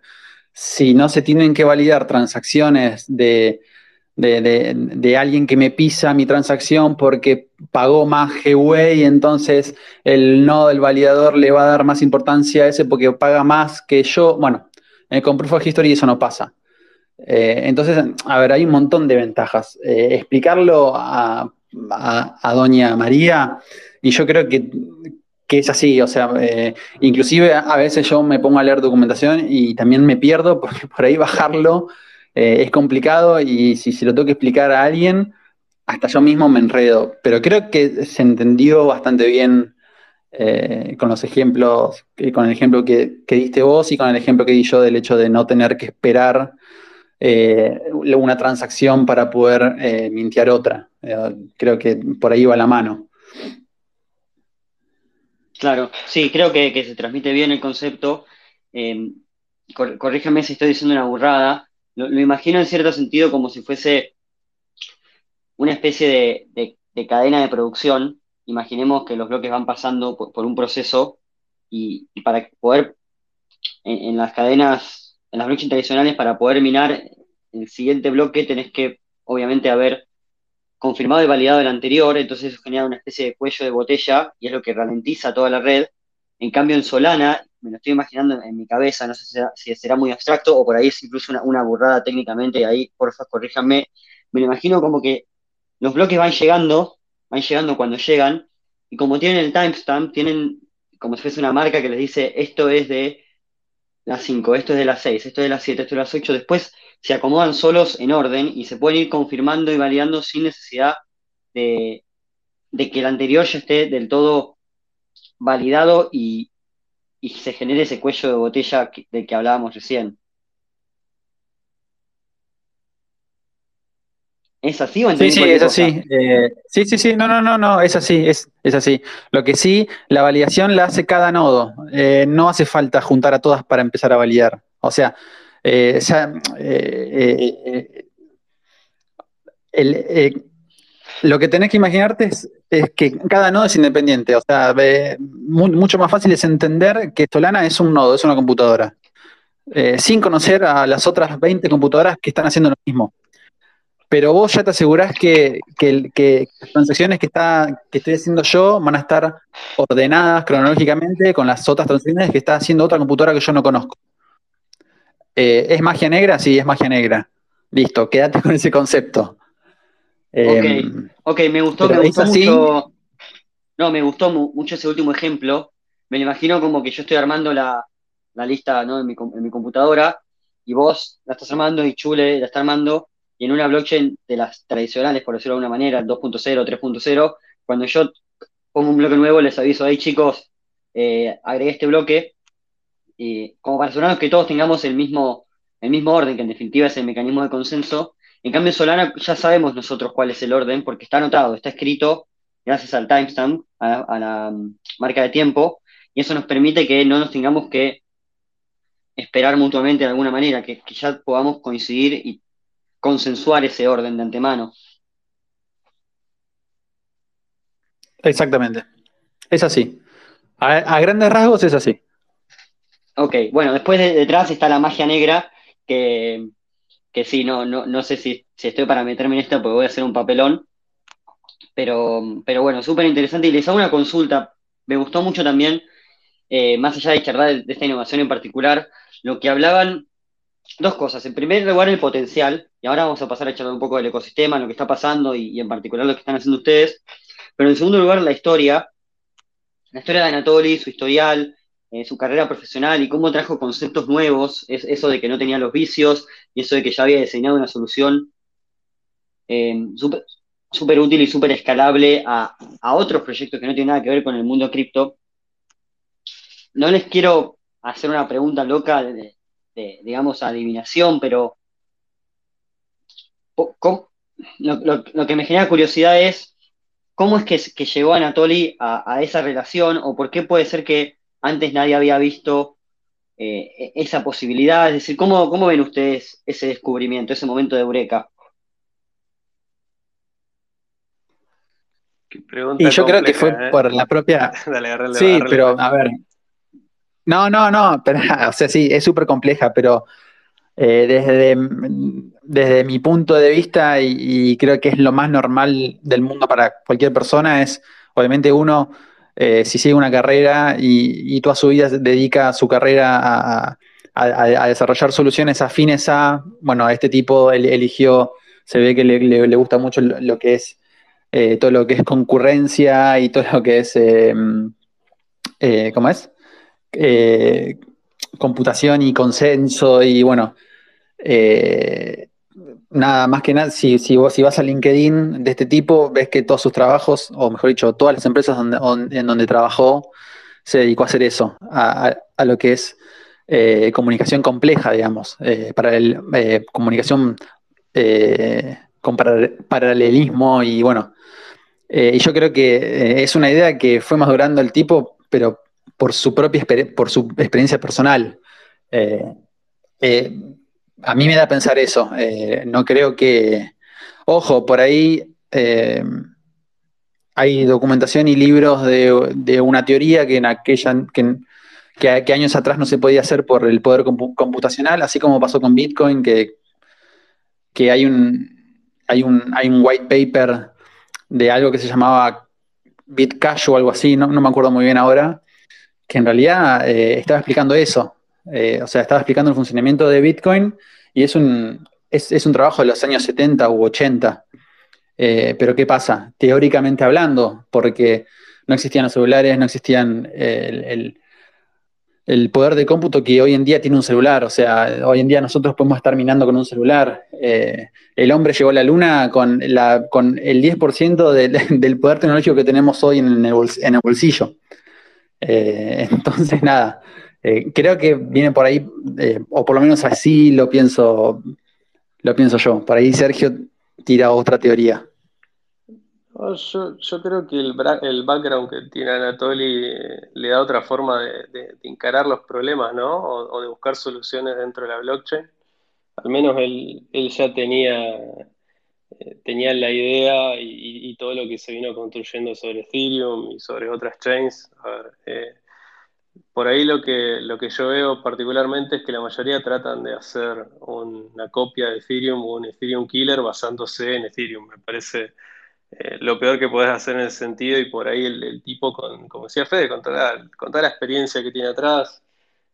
si no se tienen que validar transacciones de de, alguien que me pisa mi transacción porque pagó más Gwei, entonces el nodo del validador le va a dar más importancia a ese porque paga más que yo. Bueno, con Proof of History eso no pasa. Eh, entonces, a ver, hay un montón de ventajas. Eh, explicarlo a, Doña María, y yo creo que, es así, o sea, eh, inclusive a veces yo me pongo a leer documentación y también me pierdo porque por ahí bajarlo eh, es complicado y si se lo tengo que explicar a alguien, hasta yo mismo me enredo. Pero creo que se entendió bastante bien eh, con los ejemplos, eh, con el ejemplo que, diste vos y con el ejemplo que di yo del hecho de no tener que esperar una transacción para poder mintear otra. creo que por ahí va la mano. Claro, sí, creo que, se transmite bien el concepto. corrígeme si estoy diciendo una burrada, lo, imagino en cierto sentido como si fuese una especie de, cadena de producción. Imaginemos que los bloques van pasando por, un proceso y, para poder, en, las cadenas, en las blockchains tradicionales, para poder minar el siguiente bloque tenés que, obviamente, haber confirmado y validado el anterior, entonces eso genera una especie de cuello de botella y es lo que ralentiza toda la red. En cambio, en Solana, me lo estoy imaginando en mi cabeza, no sé si será, muy abstracto o por ahí es incluso una, burrada técnicamente, ahí porfa corríjanme, me lo imagino como que los bloques van llegando, van llegando cuando llegan, y como tienen el timestamp, tienen como si fuese una marca que les dice esto es de las 5, esto es de las 6, esto es de las 7, esto es de las 8, después se acomodan solos en orden y se pueden ir confirmando y validando sin necesidad de, de que el anterior ya esté del todo validado y, y se genere ese cuello de botella del que hablábamos recién. ¿Es así o Sí, sí, es así. Eh, sí, sí, sí, no, no, no, no, es así, es, es así. Lo que sí, la validación la hace cada nodo. Eh, no hace falta juntar a todas para empezar a validar. O sea, eh, lo que tenés que imaginarte es que cada nodo es independiente. O sea, mucho más fácil es entender que Solana es un nodo, es una computadora. Eh, sin conocer a las otras 20 computadoras que están haciendo lo mismo. Pero vos ya te asegurás que, las transacciones que, está, que estoy haciendo yo van a estar ordenadas cronológicamente con las otras transacciones que está haciendo otra computadora que yo no conozco. Eh, ¿Es magia negra? Sí, es magia negra. Listo, quédate con ese concepto. Em, ok, me gustó, me gustó mucho. No, me gustó mucho ese último ejemplo. Me lo imagino como que yo estoy armando la, lista ¿no? en, mi, computadora y vos la estás armando y Chule la está armando y en una blockchain de las tradicionales, por decirlo de alguna manera, 2.0, 3.0, cuando yo pongo un bloque nuevo les aviso, ahí chicos, eh, agregué este bloque como para asegurarnos que todos tengamos el mismo, el mismo orden, que en definitiva es el mecanismo de consenso, en cambio, Solana ya sabemos nosotros cuál es el orden porque está anotado, está escrito gracias al timestamp, a, la mm, marca de tiempo, y eso nos permite que no nos tengamos que esperar mutuamente de alguna manera, que, ya podamos coincidir y consensuar ese orden de antemano. Exactamente. Es así. A, grandes rasgos es así. Ok, bueno, después de, detrás está la magia negra, que que sí, no, no, no sé si, estoy para meterme en esto porque voy a hacer un papelón, pero, pero bueno, súper interesante y les hago una consulta. Me gustó mucho también, eh, más allá de charlar de, esta innovación en particular, lo que hablaban, dos cosas. En primer lugar, el potencial, y ahora vamos a pasar a charlar un poco del ecosistema, lo que está pasando y, y en particular lo que están haciendo ustedes, pero en segundo lugar, la historia, la historia de Anatoly, su historial, eh, su carrera profesional y cómo trajo conceptos nuevos, es, eso de que no tenía los vicios y eso de que ya había diseñado una solución eh, súper útil y súper escalable a, otros proyectos que no tienen nada que ver con el mundo cripto. No les quiero hacer una pregunta loca de, digamos, adivinación, pero lo, que me genera curiosidad es cómo es que, llegó Anatoly a, esa relación o por qué puede ser que antes nadie había visto eh, e, esa posibilidad. Es decir, ¿cómo, ¿cómo ven ustedes ese descubrimiento, ese momento de Eureka? y yo creo que fue ¿eh? por la propia. sí, pero a ver. No, no, no, pero, o sea, sí, es súper compleja, pero eh, desde, desde mi punto de vista, y, creo que es lo más normal del mundo para cualquier persona, es obviamente uno, eh, si sigue una carrera y, toda su vida dedica su carrera a, desarrollar soluciones afines a, bueno, este tipo eligió, se ve que le, gusta mucho lo, que es eh, todo lo que es concurrencia y todo lo que es, ¿cómo es? computación y consenso y bueno, eh, nada, más que nada, si, si, vos, si vas a LinkedIn de este tipo, ves que todos sus trabajos, o mejor dicho, todas las empresas en donde trabajó, se dedicó a hacer eso, a, lo que es eh, comunicación compleja, digamos, eh, para el, comunicación con paralelismo y bueno. y yo creo que es una idea que fue madurando el tipo, pero por su propia por su experiencia personal a mí me da pensar eso. Eh, no creo que. Ojo, por ahí eh, hay documentación y libros de, una teoría que en aquella. Que, años atrás no se podía hacer por el poder computacional, así como pasó con Bitcoin, que, que hay, un, hay, un, hay un white paper de algo que se llamaba Bitcash o algo así, no, me acuerdo muy bien ahora, que en realidad eh, estaba explicando eso, o sea, estaba explicando el funcionamiento de Bitcoin y es un, es, un trabajo de los años 70 u 80. Eh, pero ¿qué pasa? Teóricamente hablando, porque no existían los celulares, no existían el, poder de cómputo que hoy en día tiene un celular. O sea, hoy en día nosotros podemos estar minando con un celular. Eh, el hombre llegó a la luna con, la, con el 10% del poder tecnológico que tenemos hoy en el, el bolsillo. Eh, entonces, nada, eh, creo que viene por ahí, eh, o por lo menos así lo pienso, lo pienso yo. Por ahí Sergio tira otra teoría. yo, creo que el, el, background que tiene Anatoly eh, le da otra forma de, encarar los problemas, ¿no? O, de buscar soluciones dentro de la blockchain. Al menos él, ya tenía, tenía la idea y, todo lo que se vino construyendo sobre Ethereum y sobre otras chains. A ver, por ahí lo que, lo que yo veo particularmente es que la mayoría tratan de hacer una copia de Ethereum o un Ethereum killer basándose en Ethereum. Me parece eh, lo peor que puedes hacer en ese sentido y por ahí el, tipo, con, como decía Fede, con toda, la, experiencia que tiene atrás,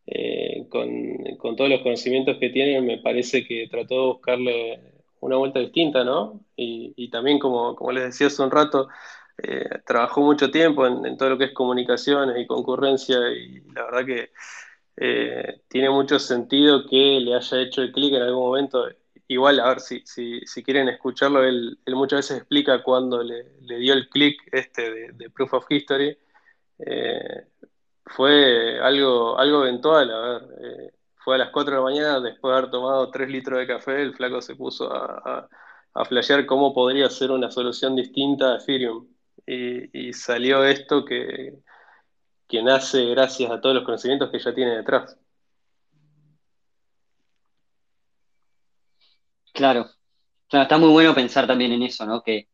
eh, con, todos los conocimientos que tiene, me parece que trató de buscarle una vuelta distinta, ¿no? Y, y también, como, como les decía hace un rato, eh, trabajó mucho tiempo en, todo lo que es comunicaciones y concurrencia y la verdad que eh, tiene mucho sentido que le haya hecho el clic en algún momento. Igual, a ver, si, si, quieren escucharlo, él, muchas veces explica cuando le, dio el clic este de, Proof of History. Eh, fue algo, algo eventual, a ver, fue a las 4 de la mañana, después de haber tomado 3 litros de café, el flaco se puso a, a, a flashear cómo podría ser una solución distinta a Ethereum y, salió esto que, que nace gracias a todos los conocimientos que ya tiene detrás. Claro, está muy bueno pensar también en eso, ¿no? Que,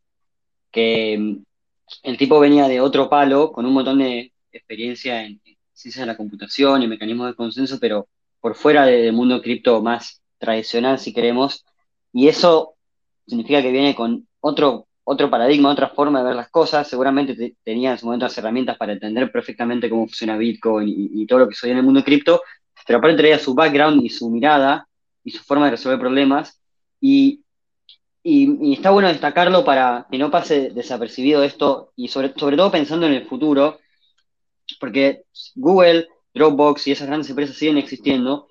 mm, el tipo venía de otro palo con un montón de experiencia en ciencias de la computación y mecanismos de consenso, pero por fuera del mundo cripto más tradicional, si queremos, y eso significa que viene con otro otro paradigma, otra forma de ver las cosas. Seguramente tenía en su momento las herramientas para entender perfectamente cómo funciona Bitcoin y, todo lo que soy en el mundo cripto, pero aparte traía su background y su mirada y su forma de resolver problemas. Y, está bueno destacarlo para que no pase desapercibido esto y sobre, sobre todo pensando en el futuro, porque Google, Dropbox y esas grandes empresas siguen existiendo.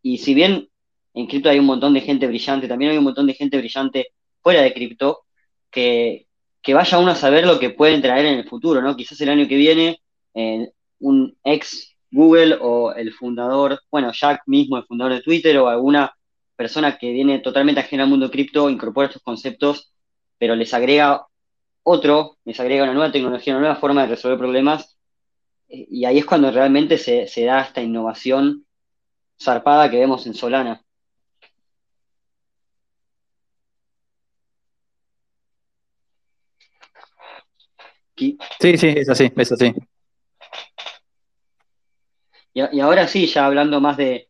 Y si bien en cripto hay un montón de gente brillante, también hay un montón de gente brillante fuera de cripto, que, vaya uno a saber lo que pueden traer en el futuro, ¿no? Quizás el año que viene eh, un ex Google o el fundador, bueno, Jack mismo, el fundador de Twitter, o alguna persona que viene totalmente ajena al mundo cripto, incorpora estos conceptos pero les agrega otro, les agrega una nueva tecnología, una nueva forma de resolver problemas, eh, y ahí es cuando realmente se, se da esta innovación zarpada que vemos en Solana. Sí, sí, es así, es así. Y, ahora sí, ya hablando más de,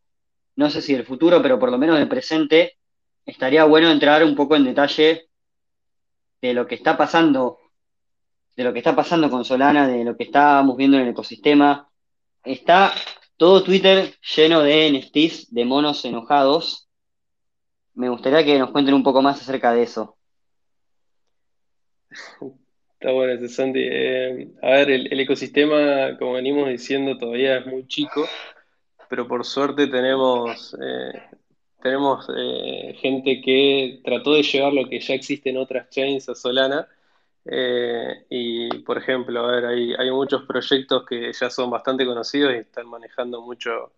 no sé si del futuro, pero por lo menos del presente, estaría bueno entrar un poco en detalle de lo que está pasando, de lo que está pasando con Solana, de lo que estábamos viendo en el ecosistema. Está todo Twitter lleno de NFTs, de monos enojados. Me gustaría que nos cuenten un poco más acerca de eso. Está bueno ese Santi. Eh, a ver, el, ecosistema, como venimos diciendo, todavía es muy chico, pero por suerte tenemos, eh, tenemos eh, gente que trató de llevar lo que ya existe en otras chains a Solana. y, por ejemplo, a ver, hay, hay muchos proyectos que ya son bastante conocidos y están manejando mucho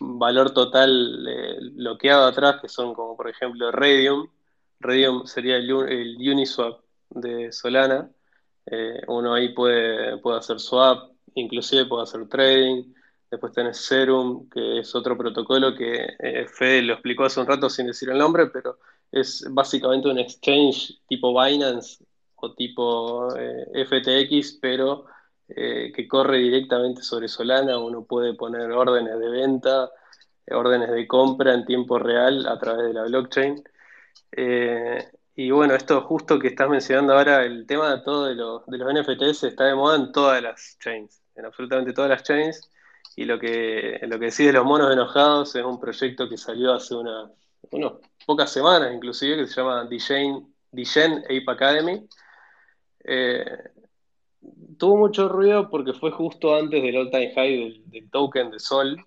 valor total bloqueado atrás, que son como, por ejemplo, Radium. Radium sería el, el Uniswap de Solana. Eh, uno ahí puede, puede hacer swap, inclusive puede hacer trading. Después tenés Serum, que es otro protocolo que eh, Fede lo explicó hace un rato sin decir el nombre, pero es básicamente un exchange tipo Binance o tipo eh, FTX, pero que corre directamente sobre Solana. Uno puede poner órdenes de venta, órdenes de compra en tiempo real a través de la blockchain. Y bueno, esto justo que estás mencionando ahora, el tema de todo de, de los NFTs está de moda en todas las chains, en absolutamente todas las chains. Y lo que, lo que decís de los monos enojados es un proyecto que salió hace una, unas pocas semanas inclusive, que se llama DGen Ape Academy. Eh, tuvo mucho ruido porque fue justo antes del all-time high del, del token de Sol,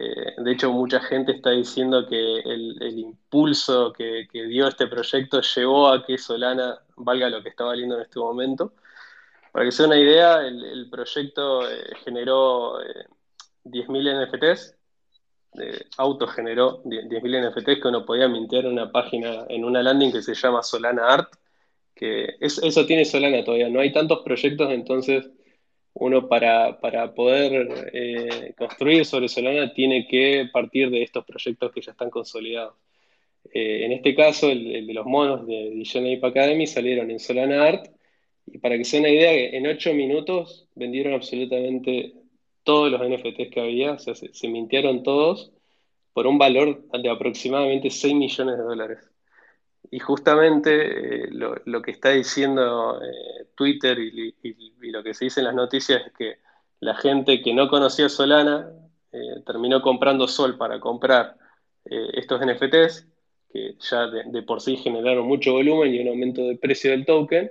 eh, de hecho, mucha gente está diciendo que el, impulso que, dio este proyecto llevó a que Solana valga lo que está valiendo en este momento. Para que sea una idea, el, proyecto eh, generó 10.000 eh, NFTs, autogeneró 10.000 NFTs que uno podía mintear en una página, en una landing que se llama Solana Art, que eso tiene Solana todavía. No hay tantos proyectos, entonces uno para, poder eh, construir sobre Solana tiene que partir de estos proyectos que ya están consolidados. Eh, en este caso, el, de los monos de Dijon Ape Academy salieron en Solana Art y para que se den una idea, en 8 minutos vendieron absolutamente todos los NFTs que había, o sea, se, mintieron todos por un valor de aproximadamente 6 millones de dólares. Y justamente eh, lo, que está diciendo Twitter y, lo que se dice en las noticias es que la gente que no conocía Solana eh, terminó comprando Sol para comprar eh, estos NFTs, que ya de, por sí generaron mucho volumen y un aumento de precio del token,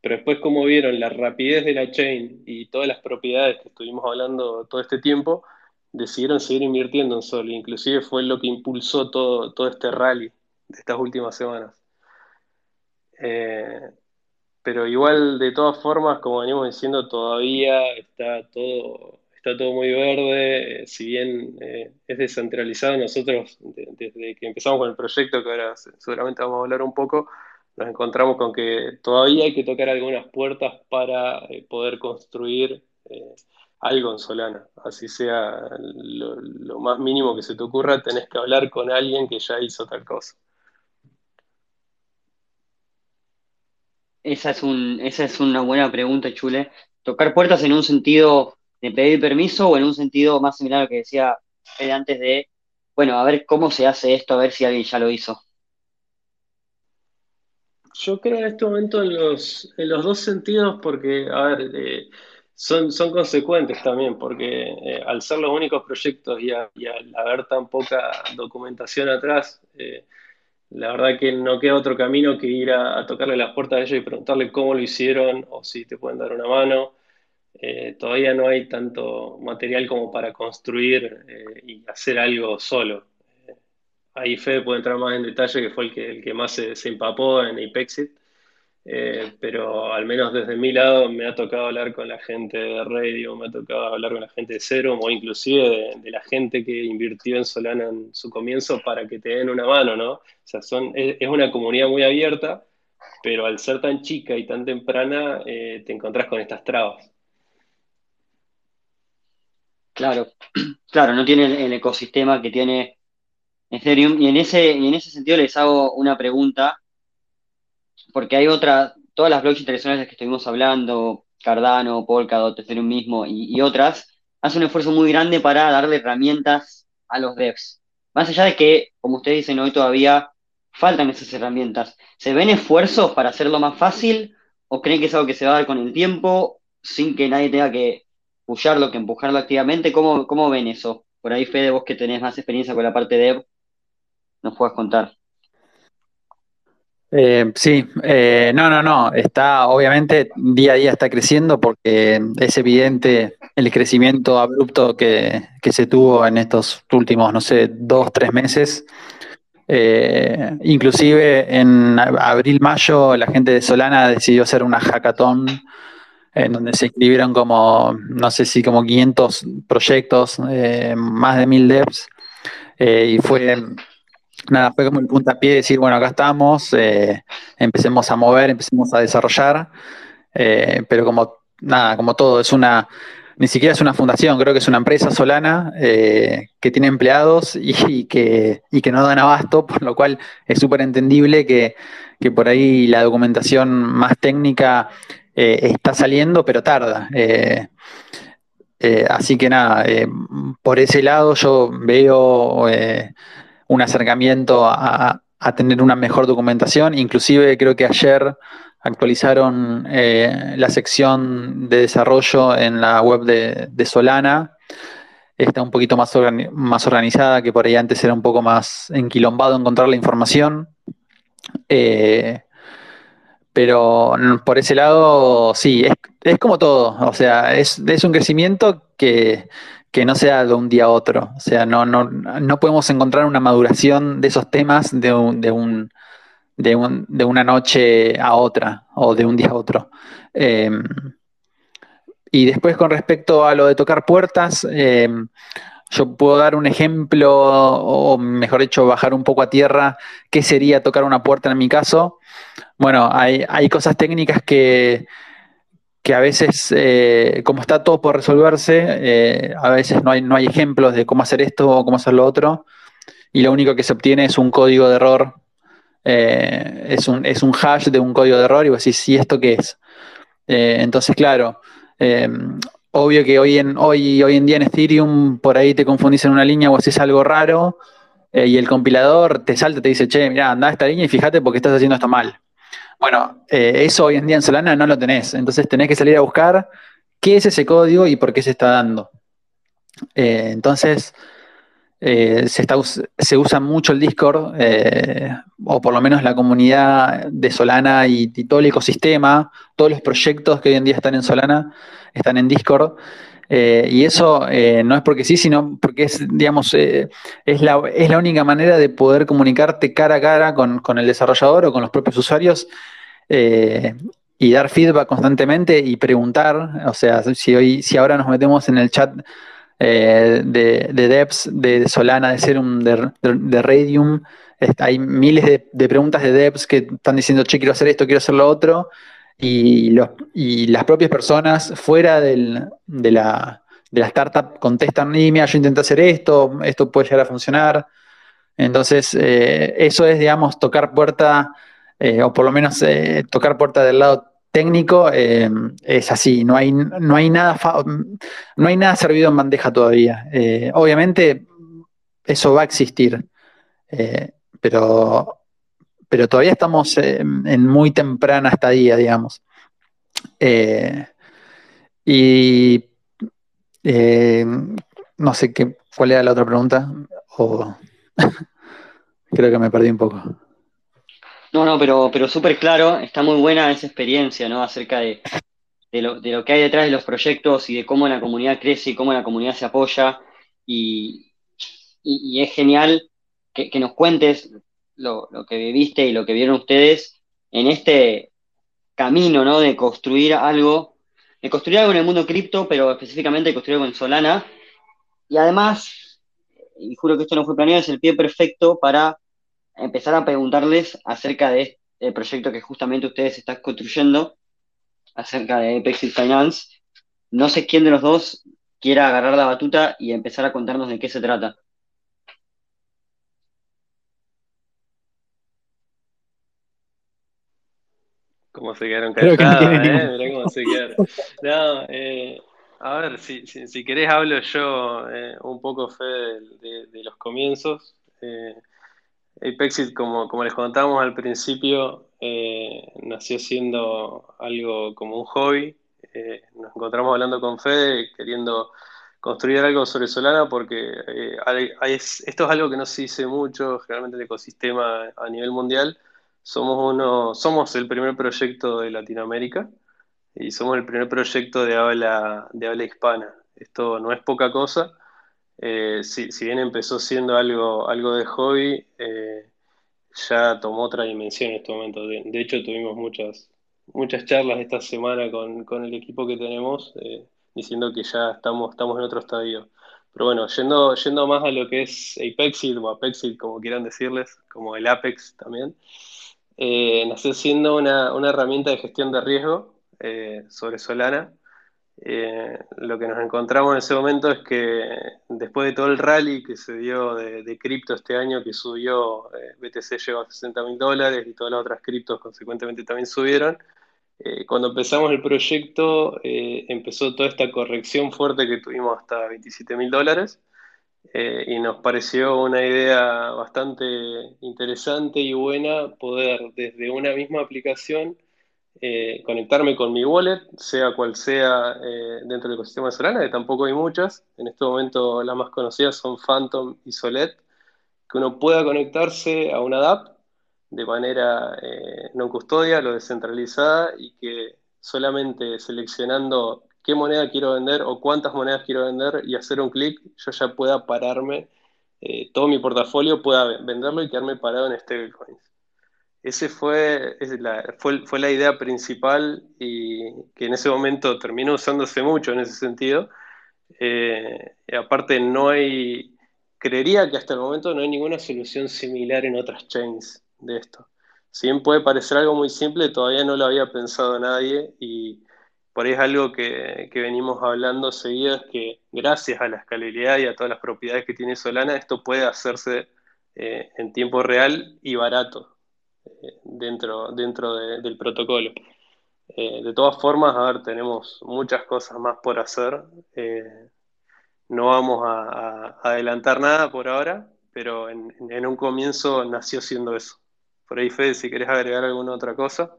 pero después como vieron la rapidez de la chain y todas las propiedades que estuvimos hablando todo este tiempo, decidieron seguir invirtiendo en Sol, inclusive fue lo que impulsó todo, todo este rally de estas últimas semanas. Eh, pero igual de todas formas, como venimos diciendo, todavía está todo, está todo muy verde, si bien eh, es descentralizado, nosotros desde que empezamos con el proyecto, que ahora seguramente vamos a hablar un poco, nos encontramos con que todavía hay que tocar algunas puertas para eh, poder construir eh, algo en Solana, así sea lo más mínimo que se te ocurra, tenés que hablar con alguien que ya hizo tal cosa. Esa es, un, esa es una buena pregunta, Chule. ¿Tocar puertas en un sentido de pedir permiso o en un sentido más similar a lo que decía antes de, bueno, a ver cómo se hace esto, a ver si alguien ya lo hizo? Yo creo en este momento en los, en los dos sentidos porque, a ver, eh, son, son consecuentes también, porque eh, al ser los únicos proyectos y, al haber tan poca documentación atrás, eh, la verdad que no queda otro camino que ir a, tocarle las puertas a ellos y preguntarle cómo lo hicieron o si te pueden dar una mano. Eh, todavía no hay tanto material como para construir eh, y hacer algo solo. Eh, ahí Fede puede entrar más en detalle, que fue el que, el que más se, se empapó en Apexit. Eh, pero al menos desde mi lado me ha tocado hablar con la gente de Radio, me ha tocado hablar con la gente de Serum o inclusive de, la gente que invirtió en Solana en su comienzo para que te den una mano, ¿no? O sea, son, es, una comunidad muy abierta, pero al ser tan chica y tan temprana, eh, te encontrás con estas trabas. Claro, claro, no tiene el, ecosistema que tiene Ethereum. Y en ese, y en ese sentido les hago una pregunta, porque hay otra, todas las blockchains tradicionales que estuvimos hablando, Cardano, Polkadot, Ethereum mismo y, otras, hacen un esfuerzo muy grande para darle herramientas a los devs. Más allá de que, como ustedes dicen hoy, todavía faltan esas herramientas. ¿Se ven esfuerzos para hacerlo más fácil o creen que es algo que se va a dar con el tiempo sin que nadie tenga que pusharlo, que empujarlo activamente? ¿Cómo, cómo ven eso? Por ahí, Fede, vos que tenés más experiencia con la parte de nos puedas contar. Eh, sí, eh, no, no, no, está obviamente día a día está creciendo porque es evidente el crecimiento abrupto que, que se tuvo en estos últimos, no sé, dos, tres meses. Eh, inclusive en abril-mayo la gente de Solana decidió hacer una hackathon en donde se inscribieron como, no sé si como 500 proyectos, más de 1000 devs, y fue nada, fue como el puntapié de decir, bueno, acá estamos, eh, empecemos a mover, empecemos a desarrollar, eh, pero como nada, como todo, es una, ni siquiera es una fundación, creo que es una empresa solana eh, que tiene empleados y, que, y, que, no dan abasto, por lo cual es súper entendible que, que, por ahí la documentación más técnica está saliendo, pero tarda. así que nada, por ese lado yo veo un acercamiento a, tener una mejor documentación. Inclusive creo que ayer actualizaron eh, la sección de desarrollo en la web de, Solana. Está un poquito más, más organizada, que por ahí antes era un poco más enquilombado encontrar la información. Eh, pero por ese lado, sí, es, como todo. O sea, es, es un crecimiento que, que no sea de un día a otro. O sea, no, no, no podemos encontrar una maduración de esos temas de, un, de, un, de, un, de una noche a otra o de un día a otro. Em, y después con respecto a lo de tocar puertas, em, yo puedo dar un ejemplo, o mejor dicho, bajar un poco a tierra, qué sería tocar una puerta en mi caso. Bueno, hay, hay cosas técnicas que, que a veces, eh, como está todo por resolverse, eh, a veces no hay, no hay ejemplos de cómo hacer esto o cómo hacer lo otro, y lo único que se obtiene es un código de error, eh, es, un, es, un, hash de un código de error, y vos decís, ¿sí esto qué es? entonces, claro, obvio que hoy en, hoy, hoy en día en Ethereum por ahí te confundís en una línea o haces algo raro, y el compilador te salta y te dice, che, mira, anda a esta línea y fíjate porque estás haciendo esto mal. Bueno, eh, eso hoy en día en Solana no lo tenés, entonces tenés que salir a buscar qué es ese código y por qué se está dando. Eh, entonces, eh, se, usa mucho el Discord, o por lo menos la comunidad de Solana y, todo el ecosistema, todos los proyectos que hoy en día están en Solana están en Discord. Y eso no es porque sí, sino porque es, digamos, es, la, es, la, única manera de poder comunicarte cara a cara con, con el desarrollador o con los propios usuarios eh, y dar feedback constantemente y preguntar, o sea, si hoy, si ahora nos metemos en el chat eh, de, de devs de Solana, de Serum, de, de, Radium, hay miles de, preguntas de devs que están diciendo, che, quiero hacer esto, quiero hacer lo otro, y, los, y las propias personas fuera del, de, la, de la startup contestan, mira, yo intenté hacer esto, esto puede llegar a funcionar. Entonces, eh, eso es, digamos, tocar puerta eh, o por lo menos eh, tocar puerta del lado técnico, es así, no hay, no, hay nada no hay nada servido en bandeja todavía. obviamente eso va a existir, pero, pero todavía estamos en muy temprana estadía, digamos. y no sé qué, cuál era la otra pregunta, o creo que me perdí un poco. No, no, pero, pero súper claro, está muy buena esa experiencia, ¿no? Acerca de, lo, que hay detrás de los proyectos y de cómo la comunidad crece y cómo la comunidad se apoya. Y, es genial que, nos cuentes lo, que viviste y lo que vieron ustedes en este camino, ¿no? De construir algo, de construir algo en el mundo cripto, pero específicamente de construir algo en Solana. Y además, y juro que esto no fue planeado, es el pie perfecto para empezar a preguntarles acerca de, el proyecto que justamente ustedes están construyendo acerca de Apex Finance. No sé quién de los dos quiera agarrar la batuta y empezar a contarnos de qué se trata. Cómo se quedaron callados, ¿eh? Mirá cómo se quedaron. No, eh, a ver, si, si, querés hablo yo eh, un poco, fe de, los comienzos. Eh, Apexit, como, como les contamos al principio, eh, nació siendo algo como un hobby. nos encontramos hablando con Fede, queriendo construir algo sobre Solana, porque esto es algo que no se dice mucho, generalmente el ecosistema a nivel mundial somos, uno, somos el primer proyecto de Latinoamérica y somos el primer proyecto de habla, de habla hispana. Esto no es poca cosa. Eh, si, bien empezó siendo algo, algo de hobby, eh, ya tomó otra dimensión en este momento. De, hecho, tuvimos muchas, muchas charlas esta semana con, el equipo que tenemos, eh, diciendo que ya estamos, estamos en otro estadio. Pero bueno, yendo, yendo más a lo que es Apexit o Apexit, como quieran decirles, como el Apex también eh, nació siendo una, herramienta de gestión de riesgo eh, sobre Solana. Eh, lo que nos encontramos en ese momento es que después de todo el rally que se dio de, cripto este año, que subió, BTC llegó a 60 mil dólares y todas las otras criptos consecuentemente también subieron, cuando empezamos el proyecto empezó toda esta corrección fuerte que tuvimos hasta 27 mil dólares. Eh, y nos pareció una idea bastante interesante y buena poder desde una misma aplicación eh, conectarme con mi wallet, sea cual sea eh, dentro del ecosistema de Solana, que tampoco hay muchas. En este momento las más conocidas son Phantom y Solet, que uno pueda conectarse a una DApp de manera no custodia, lo descentralizada y que solamente seleccionando qué moneda quiero vender o cuántas monedas quiero vender y hacer un clic, yo ya pueda pararme, eh, todo mi portafolio pueda venderlo y quedarme parado en stablecoins. Ese fue, la, fue, la idea principal y que en ese momento terminó usándose mucho en ese sentido. Eh, aparte no hay, creería que hasta el momento no hay ninguna solución similar en otras chains de esto. Si bien puede parecer algo muy simple, todavía no lo había pensado nadie y por ahí es algo que, venimos hablando seguido, es que gracias a la escalabilidad y a todas las propiedades que tiene Solana, esto puede hacerse eh, en tiempo real y barato eh, dentro, dentro del protocolo. Eh, de todas formas, a ver, tenemos muchas cosas más por hacer. no vamos a, adelantar nada por ahora, pero en, en un comienzo nació siendo eso. Por ahí, Fede, si querés agregar alguna otra cosa.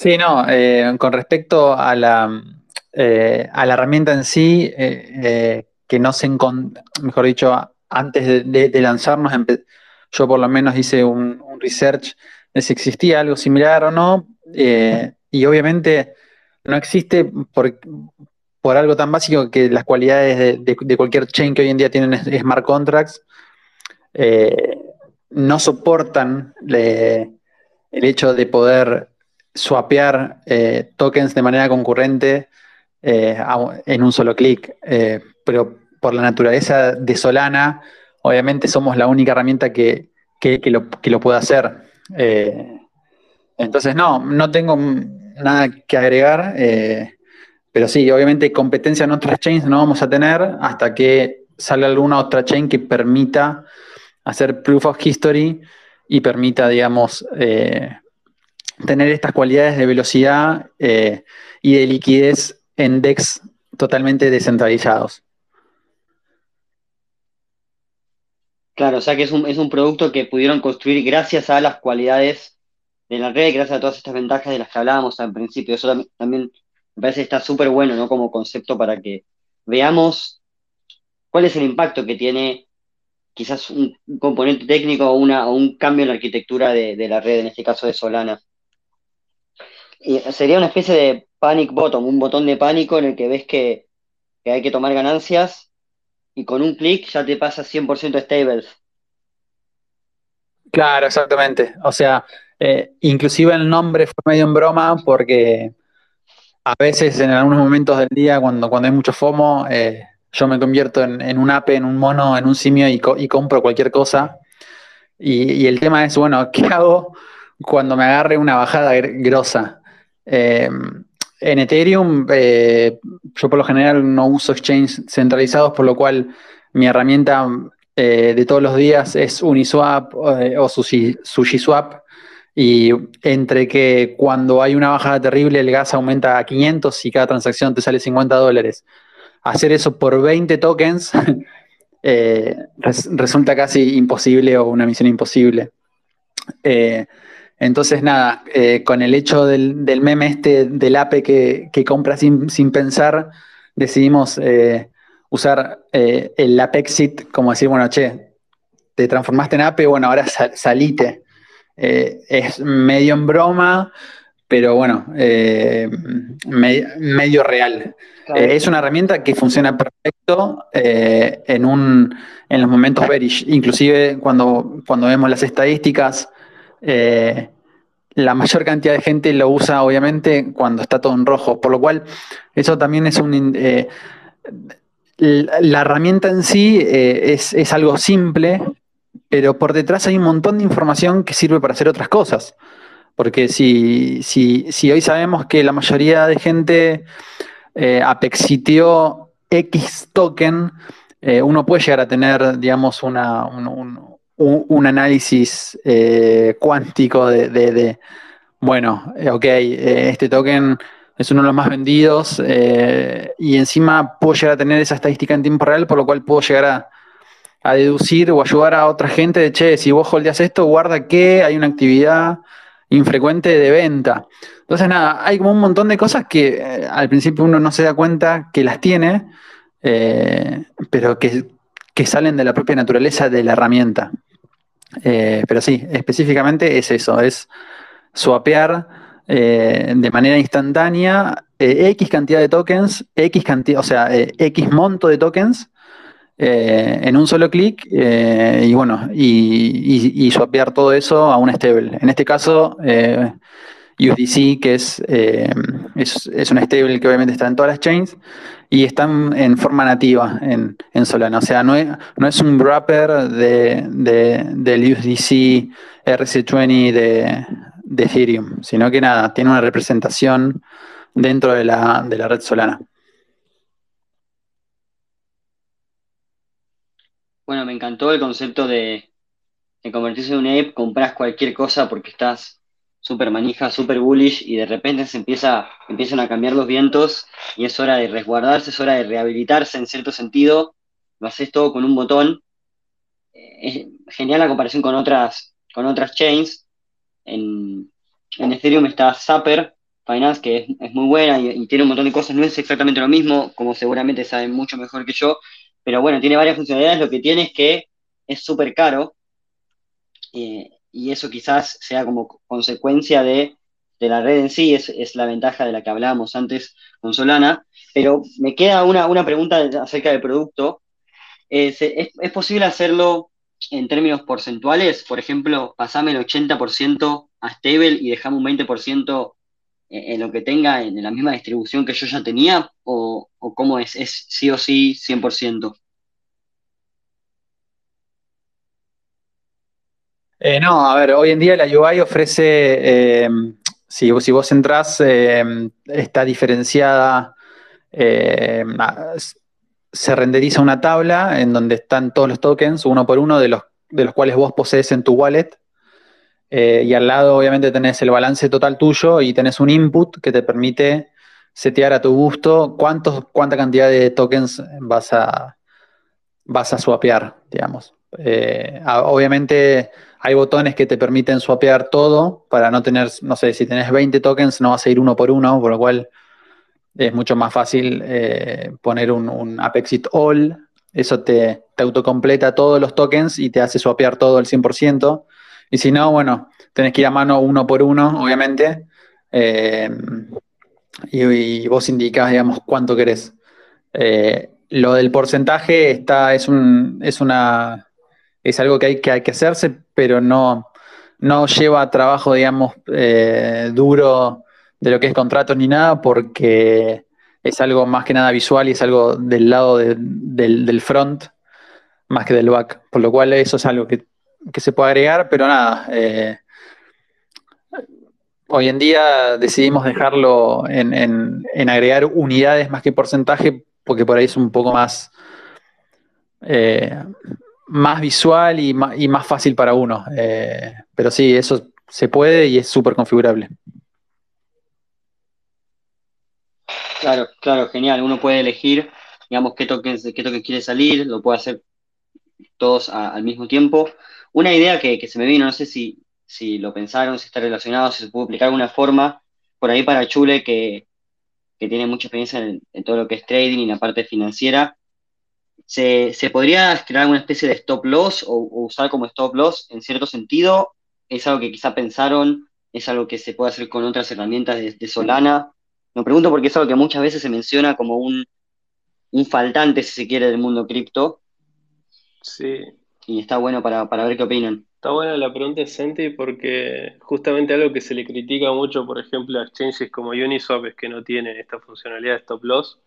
Sí, no, eh, con respecto a la, eh, a la herramienta en sí, eh, que no se mejor dicho, antes de, lanzarnos, yo por lo menos hice un, research de si existía algo similar o no, y obviamente no existe por, por, algo tan básico que las cualidades de, cualquier chain que hoy en día tienen smart contracts no soportan el hecho de poder swapear eh, tokens de manera concurrente eh, en un solo clic. Eh, pero por la naturaleza de Solana, obviamente somos la única herramienta que, lo, que lo, puede hacer. entonces, no, no tengo nada que agregar. pero sí, obviamente competencia en otras chains no vamos a tener hasta que salga alguna otra chain que permita hacer proof of history y permita, digamos, tener estas cualidades de velocidad eh, y de liquidez en DEX totalmente descentralizados. Claro, o sea que es un, es un producto que pudieron construir gracias a las cualidades de la red, gracias a todas estas ventajas de las que hablábamos al principio. Eso también, me parece que está súper bueno, ¿no? Como concepto para que veamos cuál es el impacto que tiene quizás un, componente técnico o, una, un cambio en la arquitectura de, la red, en este caso de Solana sería una especie de panic bottom, un botón de pánico en el que ves que, hay que tomar ganancias y con un clic ya te pasa 100% stables. Claro, exactamente. O sea, eh, inclusive el nombre fue medio en broma porque a veces en algunos momentos del día, cuando, cuando hay mucho FOMO, eh, yo me convierto en, un ape, en un mono, en un simio y, y compro cualquier cosa Y, el tema es, bueno, ¿qué hago cuando me agarre una bajada grosa? Em, en Ethereum, eh, yo por lo general no uso exchanges centralizados, por lo cual mi herramienta eh, de todos los días es Uniswap eh, o SushiSwap. Y entre que cuando hay una bajada terrible el gas aumenta a 500 y cada transacción te sale 50 dólares, hacer eso por 20 tokens resulta casi imposible o una misión imposible. Entonces, nada, eh, con el hecho del, meme este del APE que, que compra sin, pensar, decidimos eh, usar eh, el Apexit como decir, bueno, che, te transformaste en APE, bueno, ahora salite. es medio en broma, pero bueno, medio real. es una herramienta que funciona perfecto en, un, en los momentos bearish. Inclusive cuando, cuando vemos las estadísticas, eh, la mayor cantidad de gente lo usa obviamente cuando está todo en rojo, por lo cual eso también es un... Eh, la herramienta en sí eh, es, algo simple, pero por detrás hay un montón de información que sirve para hacer otras cosas. Porque si, si, hoy sabemos que la mayoría de gente apexitió X token, uno puede llegar a tener, digamos, una, un, análisis eh, cuántico de, bueno, eh, ok, eh, este token es uno de los más vendidos y encima puedo llegar a tener esa estadística en tiempo real, por lo cual puedo llegar a, deducir o ayudar a otra gente de, che, si vos holdeas esto, guarda que hay una actividad infrecuente de venta. Entonces, nada, hay como un montón de cosas que al principio uno no se da cuenta que las tiene, pero que, que salen de la propia naturaleza de la herramienta. Eh, pero sí, específicamente es eso, es swapear eh, de manera instantánea eh, X cantidad de tokens, X cantidad, o sea, X monto de tokens en un solo clic y bueno, y, y, swapear todo eso a un stable. En este caso, USDC, que es, es, es, un stable que obviamente está en todas las chains, y están en forma nativa en, Solana. O sea, no es, no es un wrapper de, del USDC RC20 de, Ethereum, sino que nada, tiene una representación dentro de la, red Solana. Bueno, me encantó el concepto de, de convertirse en un app, compras cualquier cosa porque estás súper manija, súper bullish y de repente se empieza, empiezan a cambiar los vientos y es hora de resguardarse, es hora de rehabilitarse en cierto sentido, lo haces todo con un botón. Eh, es genial la comparación con otras, con otras chains. En, Ethereum está Zapper Finance, que es, muy buena y, tiene un montón de cosas, no es exactamente lo mismo, como seguramente saben mucho mejor que yo, pero bueno, tiene varias funcionalidades, lo que tiene es que es súper caro. Eh, y eso quizás sea como consecuencia de, la red en sí, es, la ventaja de la que hablábamos antes con Solana, pero me queda una, una pregunta acerca del producto. ¿Es, posible hacerlo en términos porcentuales? Por ejemplo, pasame el 80% a stable y dejame un 20% en, lo que tenga en la misma distribución que yo ya tenía, o, o cómo es, es sí o sí 100%. Eh, no, a ver, hoy en día la UI ofrece, eh, si, vos entrás, eh, está diferenciada, se renderiza una tabla en donde están todos los tokens, uno por uno, de los, de los cuales vos posees en tu wallet. y al lado, obviamente, tenés el balance total tuyo y tenés un input que te permite setear a tu gusto cuántos, cuánta cantidad de tokens vas a, vas a swapear, digamos. obviamente hay botones que te permiten swapear todo para no tener, no sé, si tenés 20 tokens no vas a ir uno por uno, por lo cual es mucho más fácil eh, poner un, Apexit All. Eso te, te, autocompleta todos los tokens y te hace swapear todo el 100%. Y si no, bueno, tenés que ir a mano uno por uno, obviamente. Eh, y, vos indicás, digamos, cuánto querés. Eh, lo del porcentaje está, es, un, es una es algo que hay que, hay que hacerse, pero no, no lleva trabajo, digamos, eh, duro de lo que es contratos ni nada, porque es algo más que nada visual y es algo del lado del, front más que del back. Por lo cual eso es algo que que se puede agregar, pero nada. Eh, hoy en día decidimos dejarlo en, agregar unidades más que porcentaje, porque por ahí es un poco más, eh, más visual y más, fácil para uno. Eh, pero sí, eso se puede y es súper configurable. Claro, claro, genial. Uno puede elegir, digamos, qué tokens, qué token quiere salir, lo puede hacer todos al mismo tiempo. Una idea que, se me vino, no sé si, si lo pensaron, si está relacionado, si se puede aplicar de alguna forma, por ahí para Chule, que, tiene mucha experiencia en, todo lo que es trading y la parte financiera, ¿se, podría crear alguna especie de stop loss o, usar como stop loss en cierto sentido? ¿Es algo que quizá pensaron? ¿Es algo que se puede hacer con otras herramientas de, Solana? Lo pregunto porque es algo que muchas veces se menciona como un, un faltante, si se quiere, del mundo cripto. Sí, y está bueno para, ver qué opinan. Está buena la pregunta, Santi, porque justamente algo que se le critica mucho, por ejemplo, a exchanges como Uniswap es que no tienen esta funcionalidad de stop loss,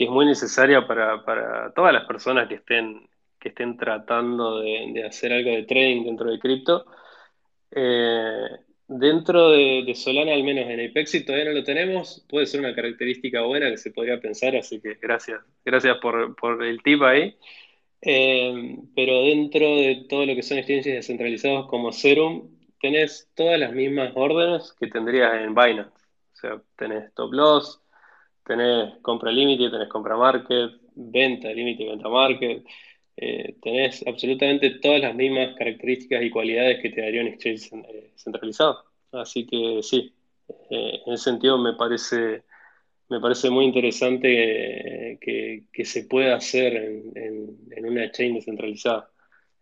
que es muy necesaria para, todas las personas que estén, que estén tratando de, hacer algo de trading dentro de cripto. Eh, dentro de, Solana, al menos en Apex, todavía no lo tenemos. Puede ser una característica buena que se podría pensar, así que gracias, gracias por, por el tip ahí. Eh, pero dentro de todo lo que son exchanges descentralizados como Serum, tenés todas las mismas órdenes que tendrías en Binance. O sea, tenés stop loss, tenés compra límite, tenés compra market, venta límite, venta market. Eh, tenés absolutamente todas las mismas características y cualidades que te daría un exchange eh, centralizado. Así que sí, en ese sentido me parece me parece muy interesante que, se pueda hacer en, una chain descentralizada.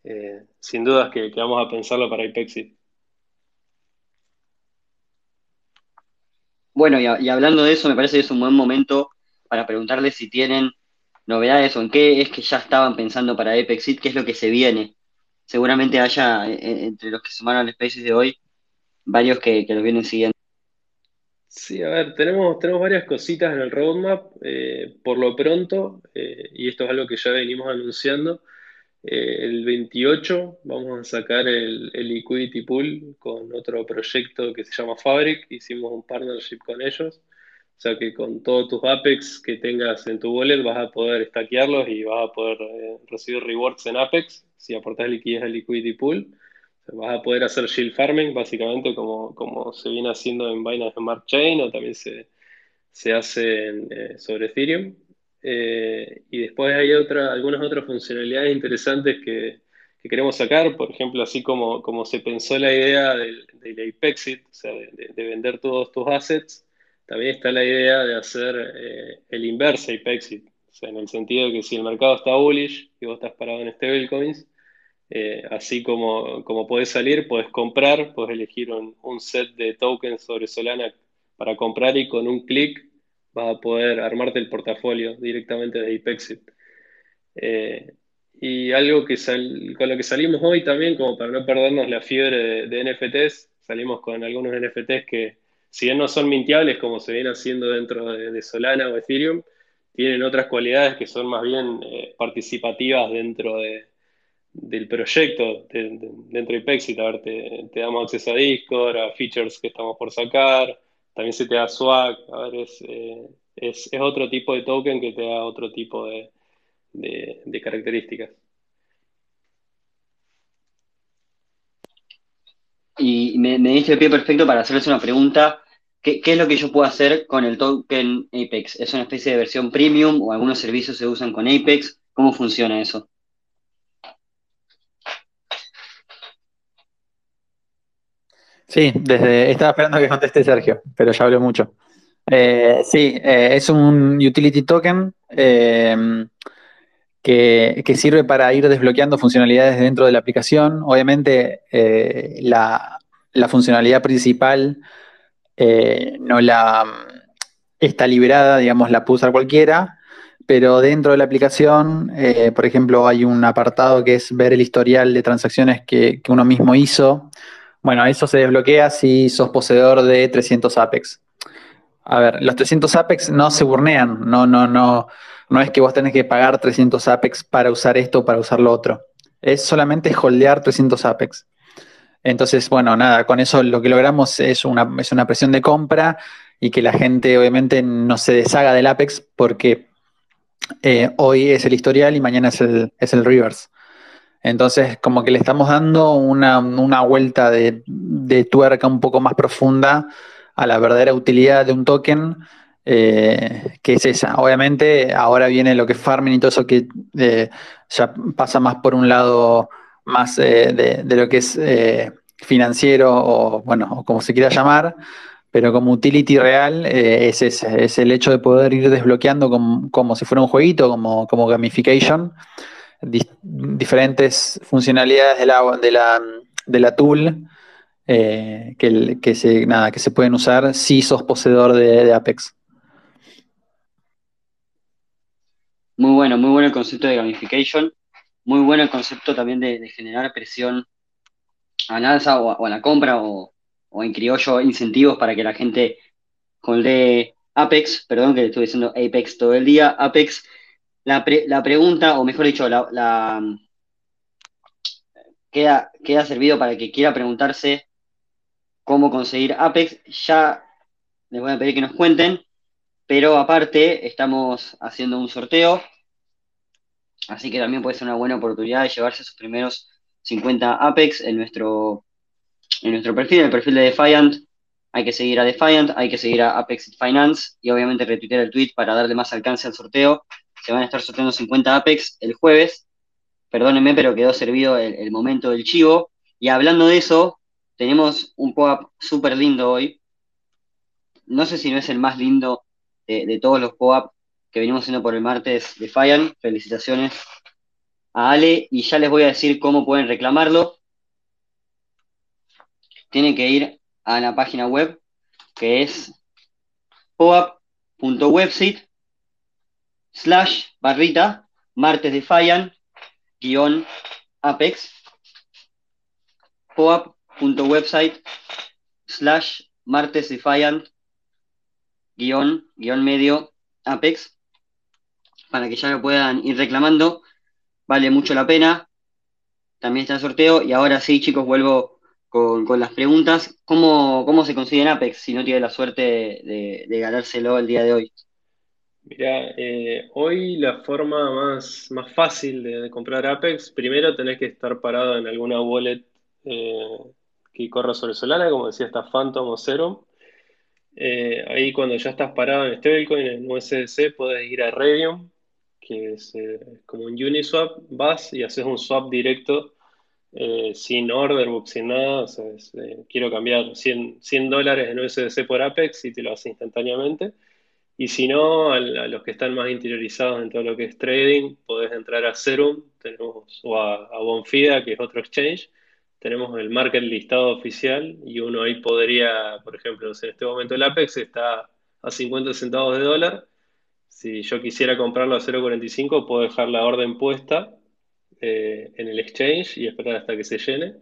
Eh, sin dudas que, vamos a pensarlo para IPEXIT. Bueno, y, hablando de eso, me parece que es un buen momento para preguntarles si tienen novedades o en qué es que ya estaban pensando para IPEXIT, qué es lo que se viene. Seguramente haya, eh, eh, entre los que sumaron al Spaces de hoy, varios que, los vienen siguiendo. Sí, a ver, tenemos, tenemos varias cositas en el roadmap. Eh, por lo pronto, y esto es algo que ya venimos anunciando, eh, el 28 vamos a sacar el, Liquidity Pool con otro proyecto que se llama Fabric. Hicimos un partnership con ellos. O sea que con todos tus Apex que tengas en tu wallet vas a poder stackearlos y vas a poder recibir rewards en Apex si aportas liquidez al Liquidity Pool. Vas a poder hacer shield farming, básicamente, como, como se viene haciendo en Binance Smart Chain o también se, hace eh, sobre Ethereum. Eh, y después hay otra, algunas otras funcionalidades interesantes que, queremos sacar, por ejemplo, así como, como se pensó la idea del, del Apexit, o sea, de, vender todos tus assets, también está la idea de hacer eh, el inverse Apexit, o sea, en el sentido de que si el mercado está bullish y vos estás parado en stablecoins, eh, así como, como podés salir, podés comprar, podés elegir un, set de tokens sobre Solana para comprar y con un clic vas a poder armarte el portafolio directamente de Apexit. Eh, y algo que con lo que salimos hoy también, como para no perdernos la fiebre de, NFTs, salimos con algunos NFTs que, si bien no son mintiables como se viene haciendo dentro de, Solana o Ethereum, tienen otras cualidades que son más bien eh, participativas dentro de, del proyecto dentro de Pexit. A ver, te, damos acceso a Discord, a features que estamos por sacar, también se te da swag, a ver, es, eh, es, otro tipo de token que te da otro tipo de, características. Y me, me diste el pie perfecto para hacerles una pregunta. ¿Qué, ¿Qué, es lo que yo puedo hacer con el token Apex? ¿Es una especie de versión premium o algunos servicios se usan con Apex? ¿Cómo funciona eso? Sí, desde estaba esperando que conteste Sergio, pero ya habló mucho. Eh, sí, eh, es un utility token em, que, sirve para ir desbloqueando funcionalidades dentro de la aplicación. Obviamente, eh, la, funcionalidad principal no la está liberada, digamos, la puede usar cualquiera, pero dentro de la aplicación, por ejemplo, hay un apartado que es ver el historial de transacciones que uno mismo hizo bueno, eso se desbloquea si sos poseedor de 300 Apex. A ver, los 300 Apex no se burnean, no, no, no, no es que vos tenés que pagar 300 Apex para usar esto o para usar lo otro. es solamente holdear 300 Apex. Entonces, bueno, nada, con eso lo que logramos es una, es una presión de compra y que la gente obviamente no se deshaga del Apex porque eh, hoy es el historial y mañana es el, es el reverse. Entonces, como que le estamos dando una, vuelta de, tuerca un poco más profunda a la verdadera utilidad de un token, eh, que es esa. Obviamente, ahora viene lo que es farming y todo eso que eh, ya pasa más por un lado más de, lo que es financiero o, bueno, o como se quiera llamar, pero como utility real eh, es ese, es el hecho de poder ir desbloqueando como, si fuera un jueguito, como, como gamification, diferentes funcionalidades de la, de la, de la tool eh, que, que, se, nada, que se pueden usar si sos poseedor de, Apex. Muy bueno, muy bueno el concepto de gamification, muy bueno el concepto también de, generar presión a la alza o a la compra o, o en criollo incentivos para que la gente de Apex, perdón que le estuve diciendo Apex todo el día, Apex, la, pregunta, o mejor dicho, la, queda, queda servido para que quiera preguntarse cómo conseguir Apex. Ya les voy a pedir que nos cuenten, pero aparte estamos haciendo un sorteo, así que también puede ser una buena oportunidad de llevarse sus primeros 50 Apex en nuestro en nuestro perfil, en el perfil de Defiant, hay que seguir a Defiant, hay que seguir a Apex Finance y obviamente retuitear el tweet para darle más alcance al sorteo. Se van a estar sorteando 50 Apex el jueves. Perdónenme, pero quedó servido el, momento del chivo. Y hablando de eso, tenemos un pop-up súper lindo hoy. No sé si no es el más lindo de, todos los pop-up que venimos haciendo por el martes Defiant. Felicitaciones a Ale y ya les voy a decir cómo pueden reclamarlo tiene que ir a la página web que es poap.website slash barrita martes defiant guion apex poap.website slash martes defiant guion, guion medio apex para que ya lo puedan ir reclamando vale mucho la pena también está el sorteo y ahora sí chicos vuelvo con, las preguntas. ¿Cómo, ¿Cómo, se consigue en Apex si no tiene la suerte de, ganárselo el día de hoy? Mira, eh, hoy la forma más, más fácil de, comprar Apex, primero tenés que estar parado en alguna wallet eh, que corra sobre Solana, como decía, está Phantom o Serum. Eh, ahí cuando ya estás parado en stablecoin, en USDC, puedes ir a Radium, que es como un Uniswap, vas y haces un swap directo sin order book, sin nada. Eh, quiero cambiar 100, 100 dólares en USDC por Apex y te lo hace instantáneamente. Y si no, a, los que están más interiorizados en todo lo que es trading, podés entrar a Serum tenemos, o a, Bonfida, que es otro exchange. Tenemos el market listado oficial y uno ahí podría, por ejemplo, en este momento el Apex está a 50 centavos de dólar. Si yo quisiera comprarlo a 0.45, puedo dejar la orden puesta eh, en el exchange y esperar hasta que se llene.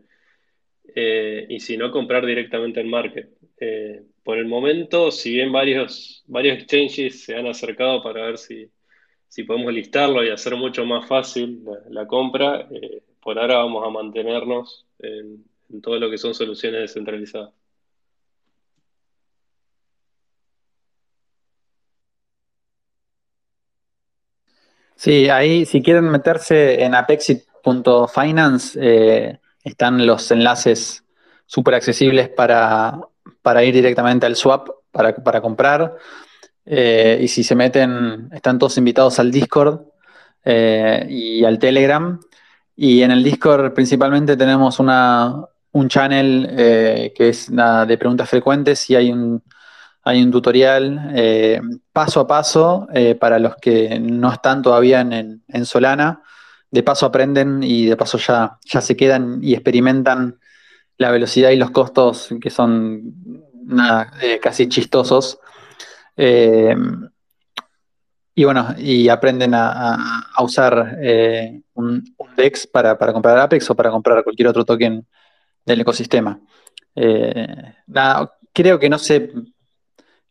Eh, y si no, comprar directamente en market. Eh, por el momento, si bien varios, varios exchanges se han acercado para ver si, si podemos listarlo y hacer mucho más fácil la, compra, por ahora vamos a mantenernos en, en todo lo que son soluciones descentralizadas. Sí, ahí si quieren meterse en apexit.finance, eh, están los enlaces súper accesibles para, ir directamente al swap para, comprar. Eh, y si se meten, están todos invitados al Discord eh, y al Telegram. Y en el Discord principalmente tenemos una, un channel que es de preguntas frecuentes y hay un, hay un tutorial eh, paso a paso eh, para los que no están todavía en, Solana. De paso aprenden y de paso ya, ya se quedan y experimentan la velocidad y los costos que son eh, casi chistosos. y bueno, y aprenden a, usar un, DEX para, comprar Apex o para comprar cualquier otro token del ecosistema. creo que no se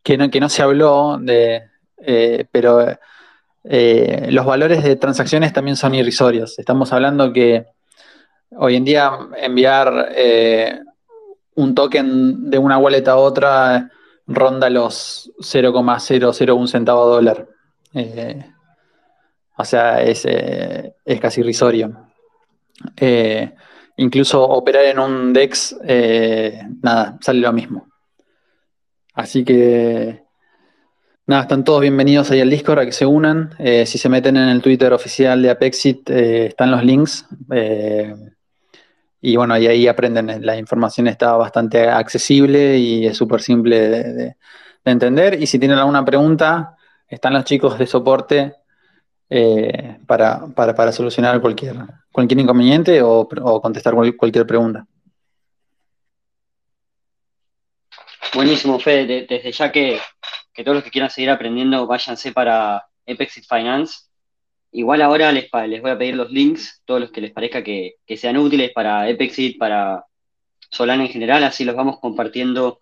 que no, se habló de, eh, pero eh, los valores de transacciones también son irrisorios. Estamos hablando que hoy en día enviar eh, un token de una wallet a otra ronda los 0,001 centavo dólar. Eh, o sea, es, eh, es casi irrisorio. incluso operar en un DEX, nada, sale lo mismo. Así que Nada, están todos bienvenidos ahí al Discord a que se unan. Si se meten en el Twitter oficial de Apexit, están los links. Eh, y bueno, ahí aprenden. La información está bastante accesible y es súper simple de, entender. Y si tienen alguna pregunta, están los chicos de soporte para, solucionar cualquier, cualquier inconveniente o, contestar cualquier pregunta. Buenísimo, Fede. Desde ya que que todos los que quieran seguir aprendiendo váyanse para Epexit Finance. Igual ahora les, les voy a pedir los links, todos los que les parezca que, sean útiles para Epexit, para Solana en general, así los vamos compartiendo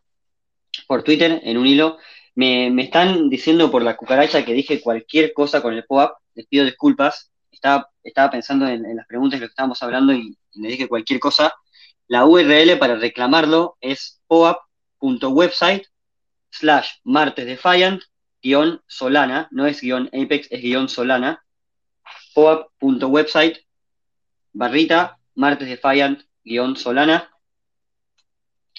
por Twitter en un hilo. Me, están diciendo por la cucaracha que dije cualquier cosa con el POAP, les pido disculpas, estaba, estaba pensando en, las preguntas de lo que estábamos hablando y, y le dije cualquier cosa. La URL para reclamarlo es poap.website slash martes guion solana, no es guion apex, es guion solana, poap.website barrita martes defiant guion solana.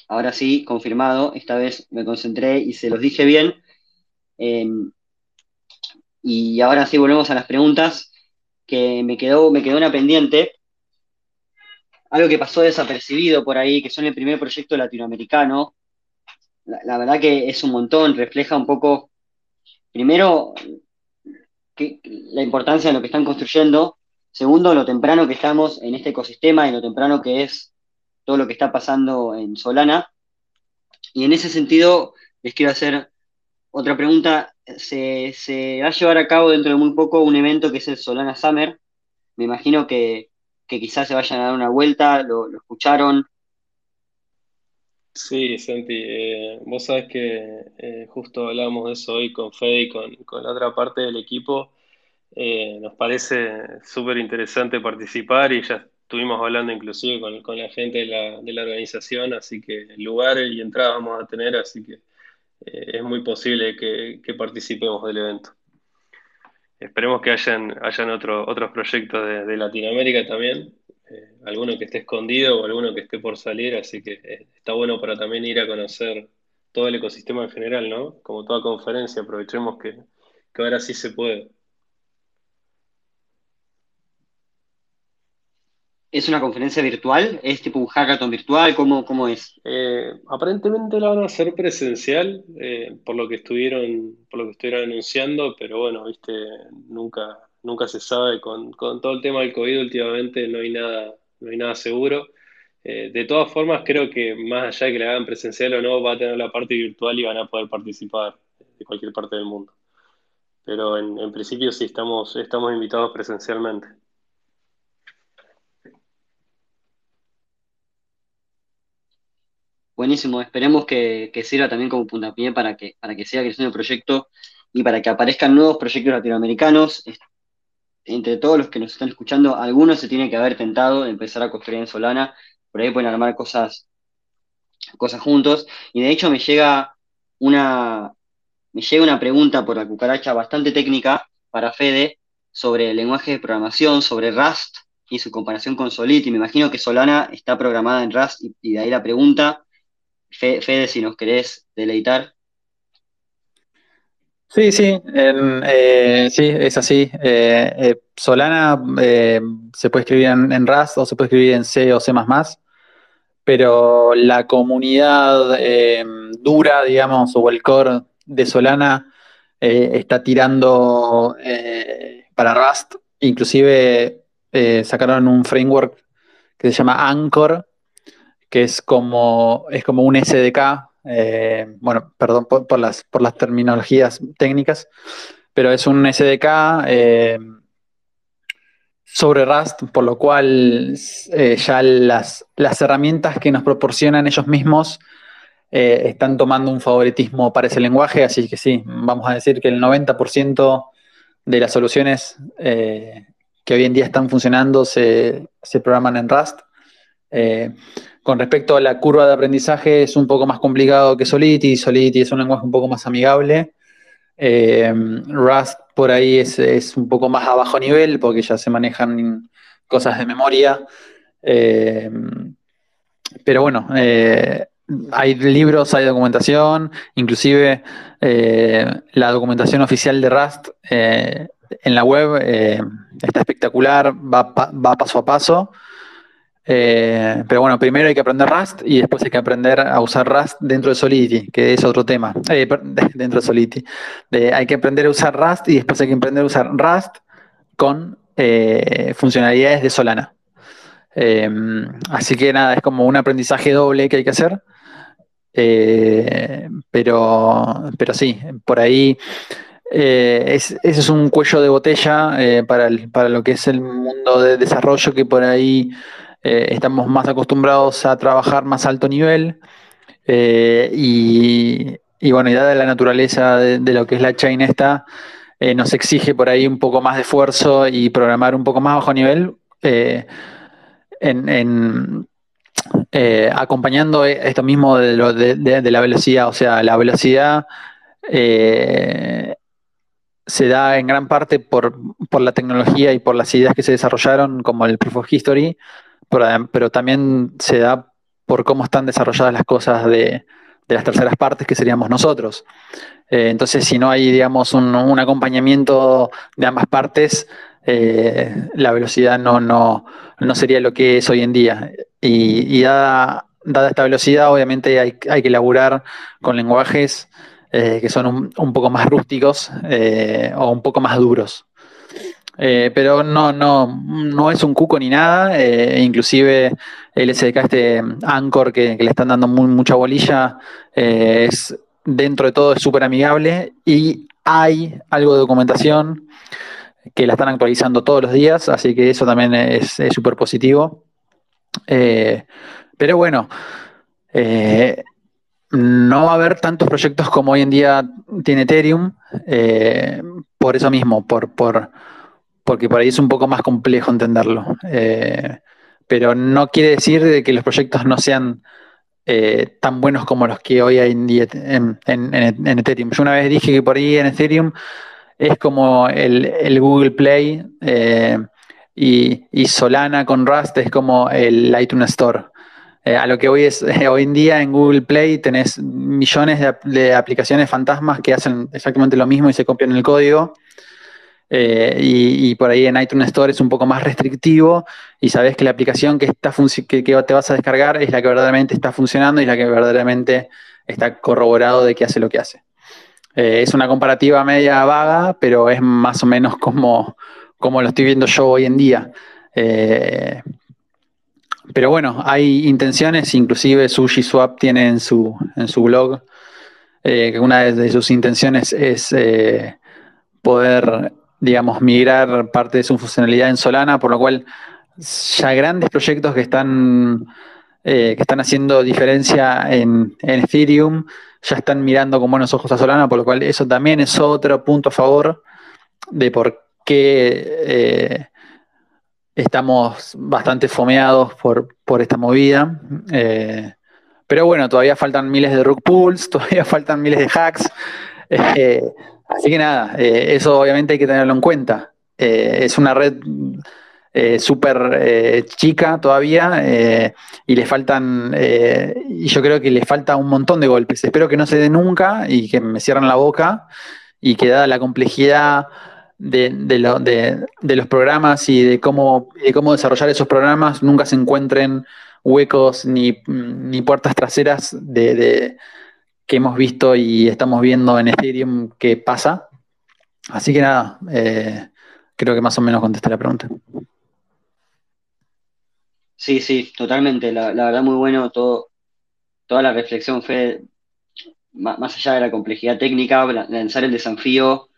Ahora sí, confirmado, esta vez me concentré y se los dije bien. Em, y ahora sí volvemos a las preguntas que me quedó, me quedó una pendiente. Algo que pasó desapercibido por ahí, que son el primer proyecto latinoamericano la, verdad que es un montón, refleja un poco, primero, la importancia de lo que están construyendo, segundo, lo temprano que estamos en este ecosistema y lo temprano que es todo lo que está pasando en Solana. Y en ese sentido, les quiero hacer otra pregunta. Se, va a llevar a cabo dentro de muy poco un evento que es el Solana Summer. Me imagino que, quizás se vayan a dar una vuelta, lo escucharon, Sí, Santi, eh, vos sabés que eh, justo hablábamos de eso hoy con Fede y con, la otra parte del equipo. Eh, nos parece súper interesante participar y ya estuvimos hablando inclusive con, la gente de la, organización, así que lugar y entrada vamos a tener, así que es muy posible que, participemos del evento. Esperemos que hayan, hayan otros proyectos de Latinoamérica también, eh, alguno que esté escondido o alguno que esté por salir, así que eh, está bueno para también ir a conocer todo el ecosistema en general, ¿no? Como toda conferencia, aprovechemos que, ahora sí se puede. ¿Es una conferencia virtual? ¿Es tipo un hackathon virtual? ¿Cómo, cómo es? Eh, aparentemente la van a hacer presencial, por lo que estuvieron, por lo que estuvieron anunciando, pero bueno, viste, nunca, nunca se sabe, con, todo el tema del COVID últimamente no hay nada, no hay nada seguro. Eh, de todas formas, creo que más allá de que la hagan presencial o no, va a tener la parte virtual y van a poder participar de cualquier parte del mundo. Pero en, principio sí, estamos, estamos invitados presencialmente. Buenísimo, esperemos que, sirva también como puntapié para que, para que siga creciendo el proyecto y para que aparezcan nuevos proyectos latinoamericanos entre todos los que nos están escuchando, algunos se tienen que haber tentado de empezar a construir en Solana, por ahí pueden armar cosas, cosas juntos. Y de hecho me llega una, me llega una pregunta por la cucaracha bastante técnica para Fede sobre el lenguaje de programación, sobre Rust y su comparación con Solid. Y me imagino que Solana está programada en Rust y, de ahí la pregunta. Fede, si nos querés deleitar. Sí, sí, eh, sí, es así. Eh, eh, Solana se puede escribir en, Rust o se puede escribir en C o C++, pero la comunidad dura, digamos, o el core de Solana está tirando para Rust. Inclusive sacaron un framework que se llama Anchor, que es como, es como un SDK eh, bueno, perdón por, las, terminologías técnicas, pero es un SDK eh, sobre Rust, por lo cual eh, ya las, herramientas que nos proporcionan ellos mismos están tomando un favoritismo para ese lenguaje, así que sí, vamos a decir que el 90% de las soluciones que hoy en día están funcionando se, se programan en Rust con respecto a la curva de aprendizaje, es un poco más complicado que Solidity. Solidity es un lenguaje un poco más amigable. Eh, Rust por ahí es, un poco más a bajo nivel porque ya se manejan cosas de memoria. Eh, pero bueno, hay libros, hay documentación, inclusive la documentación oficial de Rust en la web está espectacular, va, va paso a paso. Eh, pero bueno, primero hay que aprender Rust y después hay que aprender a usar Rust dentro de Solidity, que es otro tema. Eh, dentro de Solidity. hay que aprender a usar Rust y después hay que aprender a usar Rust con eh, funcionalidades de Solana. así que nada, es como un aprendizaje doble que hay que hacer. pero, pero sí, por ahí ese es un cuello de botella para, para lo que es el mundo de desarrollo que por ahí eh, estamos más acostumbrados a trabajar más alto nivel eh, y, bueno, y dada la naturaleza de, lo que es la chain esta, eh, nos exige por ahí un poco más de esfuerzo y programar un poco más bajo nivel acompañando esto mismo de, la velocidad, o sea, la velocidad se da en gran parte por, por, la tecnología y por las ideas que se desarrollaron, como el Proof of History, pero, también se da por cómo están desarrolladas las cosas de, las terceras partes, que seríamos nosotros. Eh, entonces, si no hay, digamos, un, acompañamiento de ambas partes, eh, la velocidad no, no, sería lo que es hoy en día. Y, dada, esta velocidad, obviamente hay, hay que elaborar con lenguajes eh, que son un, un, poco más rústicos o un poco más duros. Eh, pero no, no, no es un cuco ni nada. Eh, inclusive el SDK, este Anchor que, le están dando mucha bolilla, eh, es dentro de todo es súper amigable y hay algo de documentación que la están actualizando todos los días, así que eso también es súper positivo. pero bueno, no va a haber tantos proyectos como hoy en día tiene Ethereum, por eso mismo, por, por porque por ahí es un poco más complejo entenderlo. Eh, pero no quiere decir que los proyectos no sean eh, tan buenos como los que hoy hay en, en, Ethereum. Yo una vez dije que por ahí en Ethereum es como el, Google Play eh, y, Solana con Rust es como el iTunes Store. a lo que hoy es, hoy en día en Google Play tenés millones de, de, aplicaciones fantasmas que hacen exactamente lo mismo y se copian el código. Eh, y, por ahí en iTunes Store es un poco más restrictivo y sabes que la aplicación que, está que, te vas a descargar es la que verdaderamente está funcionando y la que verdaderamente está corroborado de que hace lo que hace. Eh, es una comparativa media vaga, pero es más o menos como, como lo estoy viendo yo hoy en día. Eh, pero bueno, hay intenciones, inclusive SushiSwap tiene en su, en su blog que una de sus intenciones es poder digamos, migrar parte de su funcionalidad en Solana, por lo cual ya grandes proyectos que están, eh, que están haciendo diferencia en, Ethereum ya están mirando con buenos ojos a Solana, por lo cual eso también es otro punto a favor de por qué eh, estamos bastante fomeados por, por esta movida. Eh, pero bueno, todavía faltan miles de rug pools, todavía faltan miles de hacks. Así que nada, eh, eso obviamente hay que tenerlo en cuenta. Eh, es una red eh, súper chica todavía y le faltan, y yo creo que le falta un montón de golpes. Espero que no se dé nunca y que me cierren la boca y que dada la complejidad de, los programas y de cómo, cómo desarrollar esos programas, nunca se encuentren huecos ni, ni puertas traseras de que hemos visto y estamos viendo en Ethereum que pasa. Así que nada, eh, creo que más o menos contesté la pregunta. Sí, sí, totalmente. La, verdad, muy bueno todo, toda la reflexión fue más allá de la complejidad técnica, lanzar el desafío,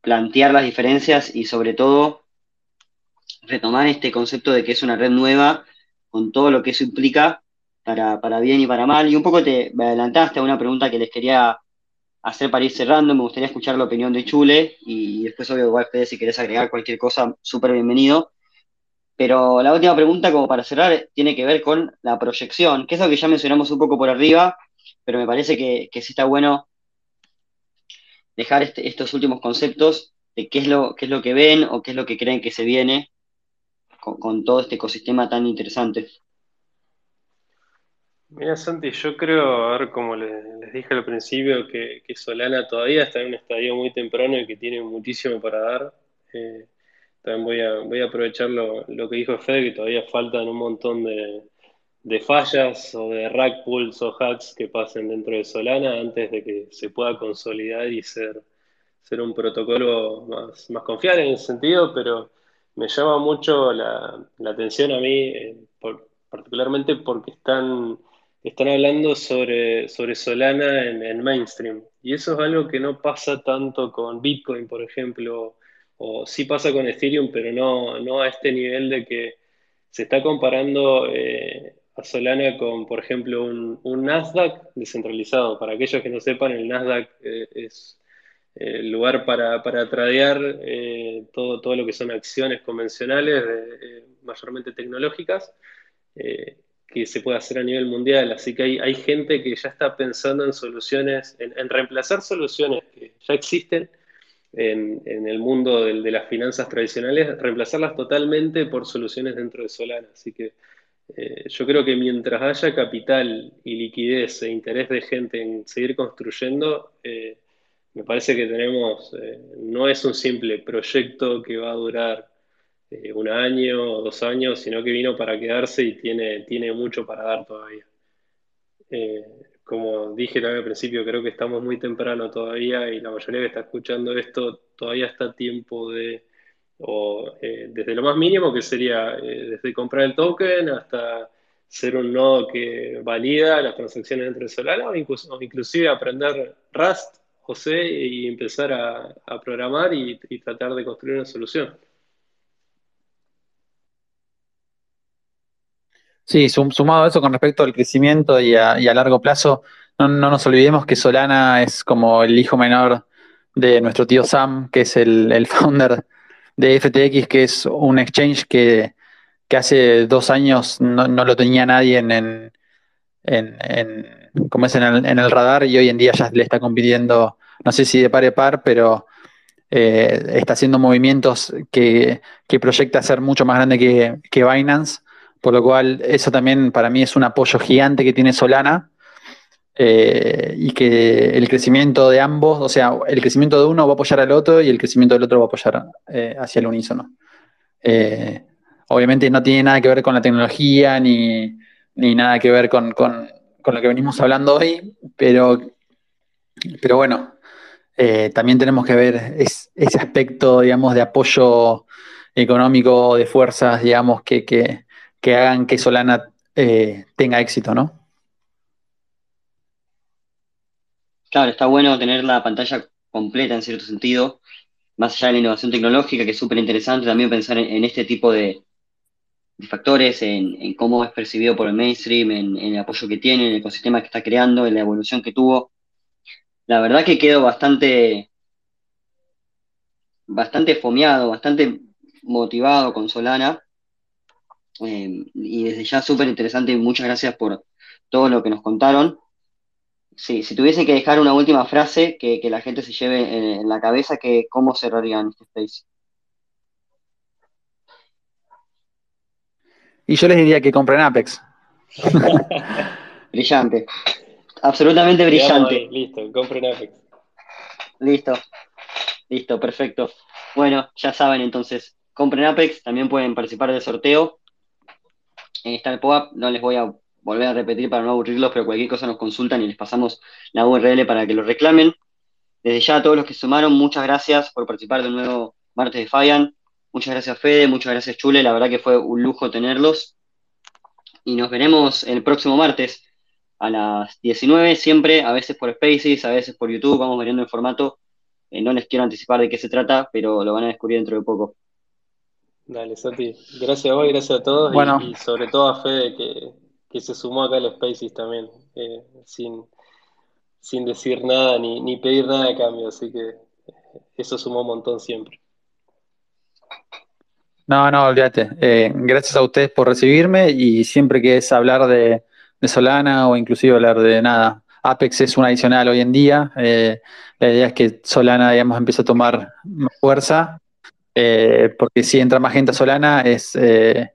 plantear las diferencias y sobre todo retomar este concepto de que es una red nueva con todo lo que eso implica para, bien y para mal. Y un poco te adelantaste a una pregunta que les quería hacer para ir cerrando. Me gustaría escuchar la opinión de Chule y después, obvio, igual, Fede, si querés agregar cualquier cosa, súper bienvenido. Pero la última pregunta, como para cerrar, tiene que ver con la proyección, que es algo que ya mencionamos un poco por arriba, pero me parece que, sí está bueno dejar este, estos últimos conceptos de qué es, lo, qué es lo que ven o qué es lo que creen que se viene con, todo este ecosistema tan interesante. Mira, Santi, yo creo, a ver, como les, dije al principio, que, Solana todavía está en un estadio muy temprano y que tiene muchísimo para dar. Eh, también voy a, aprovechar lo, que dijo Fede, que todavía faltan un montón de, fallas o de rack pulls o hacks que pasen dentro de Solana antes de que se pueda consolidar y ser, un protocolo más, confiable en ese sentido, pero me llama mucho la, atención a mí, eh, particularmente porque están, están hablando sobre, sobre Solana en, mainstream. Y eso es algo que no pasa tanto con Bitcoin, por ejemplo, o sí pasa con Ethereum, pero no, no a este nivel de que se está comparando eh, a Solana con, por ejemplo, un, Nasdaq descentralizado. Para aquellos que no sepan, el Nasdaq eh, es el lugar para, para tradear eh, todo, todo lo que son acciones convencionales, eh, mayormente tecnológicas, eh, que se puede hacer a nivel mundial. Así que hay, hay gente que ya está pensando en soluciones, en, reemplazar soluciones que ya existen en, en el mundo de, las finanzas tradicionales, reemplazarlas totalmente por soluciones dentro de Solana. Así que yo creo que mientras haya capital y liquidez e interés de gente en seguir construyendo, me parece que tenemos, eh, no es un simple proyecto que va a durar eh, un año o dos años, sino que vino para quedarse y tiene, tiene mucho para dar todavía. Eh, como dije también al principio, creo que estamos muy temprano todavía y la mayoría que está escuchando esto todavía está a tiempo de, o desde lo más mínimo que sería desde comprar el token hasta ser un nodo que valida las transacciones entre Solana o, inclusive aprender Rust José y empezar a, programar y, tratar de construir una solución. Sí, sumado a eso con respecto al crecimiento y a, largo plazo, no, nos olvidemos que Solana es como el hijo menor de nuestro tío Sam, que es el, founder de FTX, que es un exchange que, hace dos años no, lo tenía nadie en, en, como es en el, radar y hoy en día ya le está compitiendo, no sé si de par a par, pero eh, está haciendo movimientos que, proyecta ser mucho más grande que, Binance, por lo cual eso también para mí es un apoyo gigante que tiene Solana. Eh, y que el crecimiento de ambos, o sea, el crecimiento de uno va a apoyar al otro y el crecimiento del otro va a apoyar eh, hacia el unísono. obviamente no tiene nada que ver con la tecnología ni, nada que ver con, con lo que venimos hablando hoy, pero, pero bueno, eh, también tenemos que ver ese aspecto, digamos, de apoyo económico, de fuerzas, digamos, que, hagan que Solana eh, tenga éxito, ¿no? Claro, está bueno tener la pantalla completa en cierto sentido, más allá de la innovación tecnológica, que es súper interesante también pensar en este tipo de, factores, en, cómo es percibido por el mainstream, en, el apoyo que tiene, en el ecosistema que está creando, en la evolución que tuvo. La verdad que quedo bastante, bastante fomeado, bastante motivado con Solana. Eh, y desde ya súper interesante y muchas gracias por todo lo que nos contaron. Sí, si tuviese que dejar una última frase que, la gente se lleve en, la cabeza, que, ¿cómo cerrarían este space? Y yo les diría que compren Apex. brillante. Absolutamente brillante. listo, compren Apex. Listo. Listo, perfecto. Bueno, ya saben entonces, compren Apex, también pueden participar del sorteo. Está el POAP, no les voy a volver a repetir para no aburrirlos, pero cualquier cosa nos consultan y les pasamos la URL para que lo reclamen. Desde ya a todos los que sumaron, muchas gracias por participar de nuevo martes de Fayan. Muchas gracias Fede, muchas gracias Chule, la verdad que fue un lujo tenerlos. Y nos veremos el próximo martes a las 19, siempre, a veces por Spaces, a veces por YouTube, vamos viendo el formato. Eh, no les quiero anticipar de qué se trata, pero lo van a descubrir dentro de poco. Dale, Sati. Gracias a vos y gracias a todos. Y, sobre todo a Fede que, se sumó acá al Spaces también, eh, sin, sin decir nada ni, ni pedir nada de cambio. Así que eso sumó un montón siempre. No, no, olvídate. Eh, gracias a ustedes por recibirme y siempre que es hablar de, de Solana o inclusive hablar de nada, Apex es un adicional hoy en día. Eh, la idea es que Solana, digamos, empiece a tomar fuerza, eh, porque si entra más gente a Solana es, eh,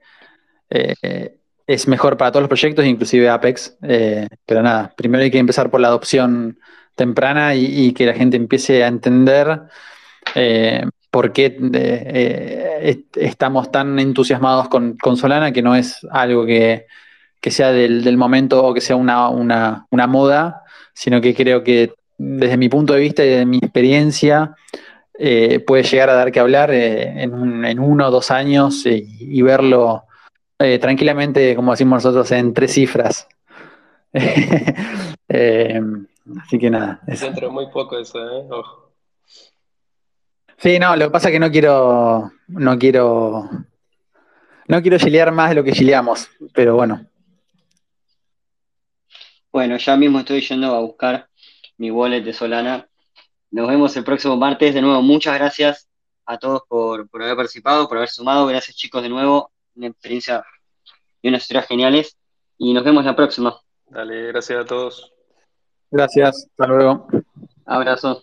eh, es mejor para todos los proyectos, inclusive Apex. Pero nada, primero hay que empezar por la adopción temprana y, que la gente empiece a entender por qué est- estamos tan entusiasmados con, con Solana, que no es algo que, que sea del, del momento o que sea una, una, una moda, sino que creo que desde mi punto de vista y de mi experiencia eh, puede llegar a dar que hablar eh, en, un- en uno o dos años y verlo eh, tranquilamente, como decimos nosotros, en tres cifras. Eh, así que nada, eso. Dentro de muy poco eso, ¿eh? Ojo. Sí, no, lo que pasa es que no quiero, no quiero, no quiero gilear más de lo que gileamos, pero bueno. Bueno, ya mismo estoy yendo a buscar mi wallet de Solana. Nos vemos el próximo martes. De nuevo, muchas gracias a todos por, por haber participado, por haber sumado. Gracias chicos de nuevo. Una experiencia y unas historias geniales. Y nos vemos la próxima. Dale, gracias a todos. Gracias, hasta luego. Abrazo.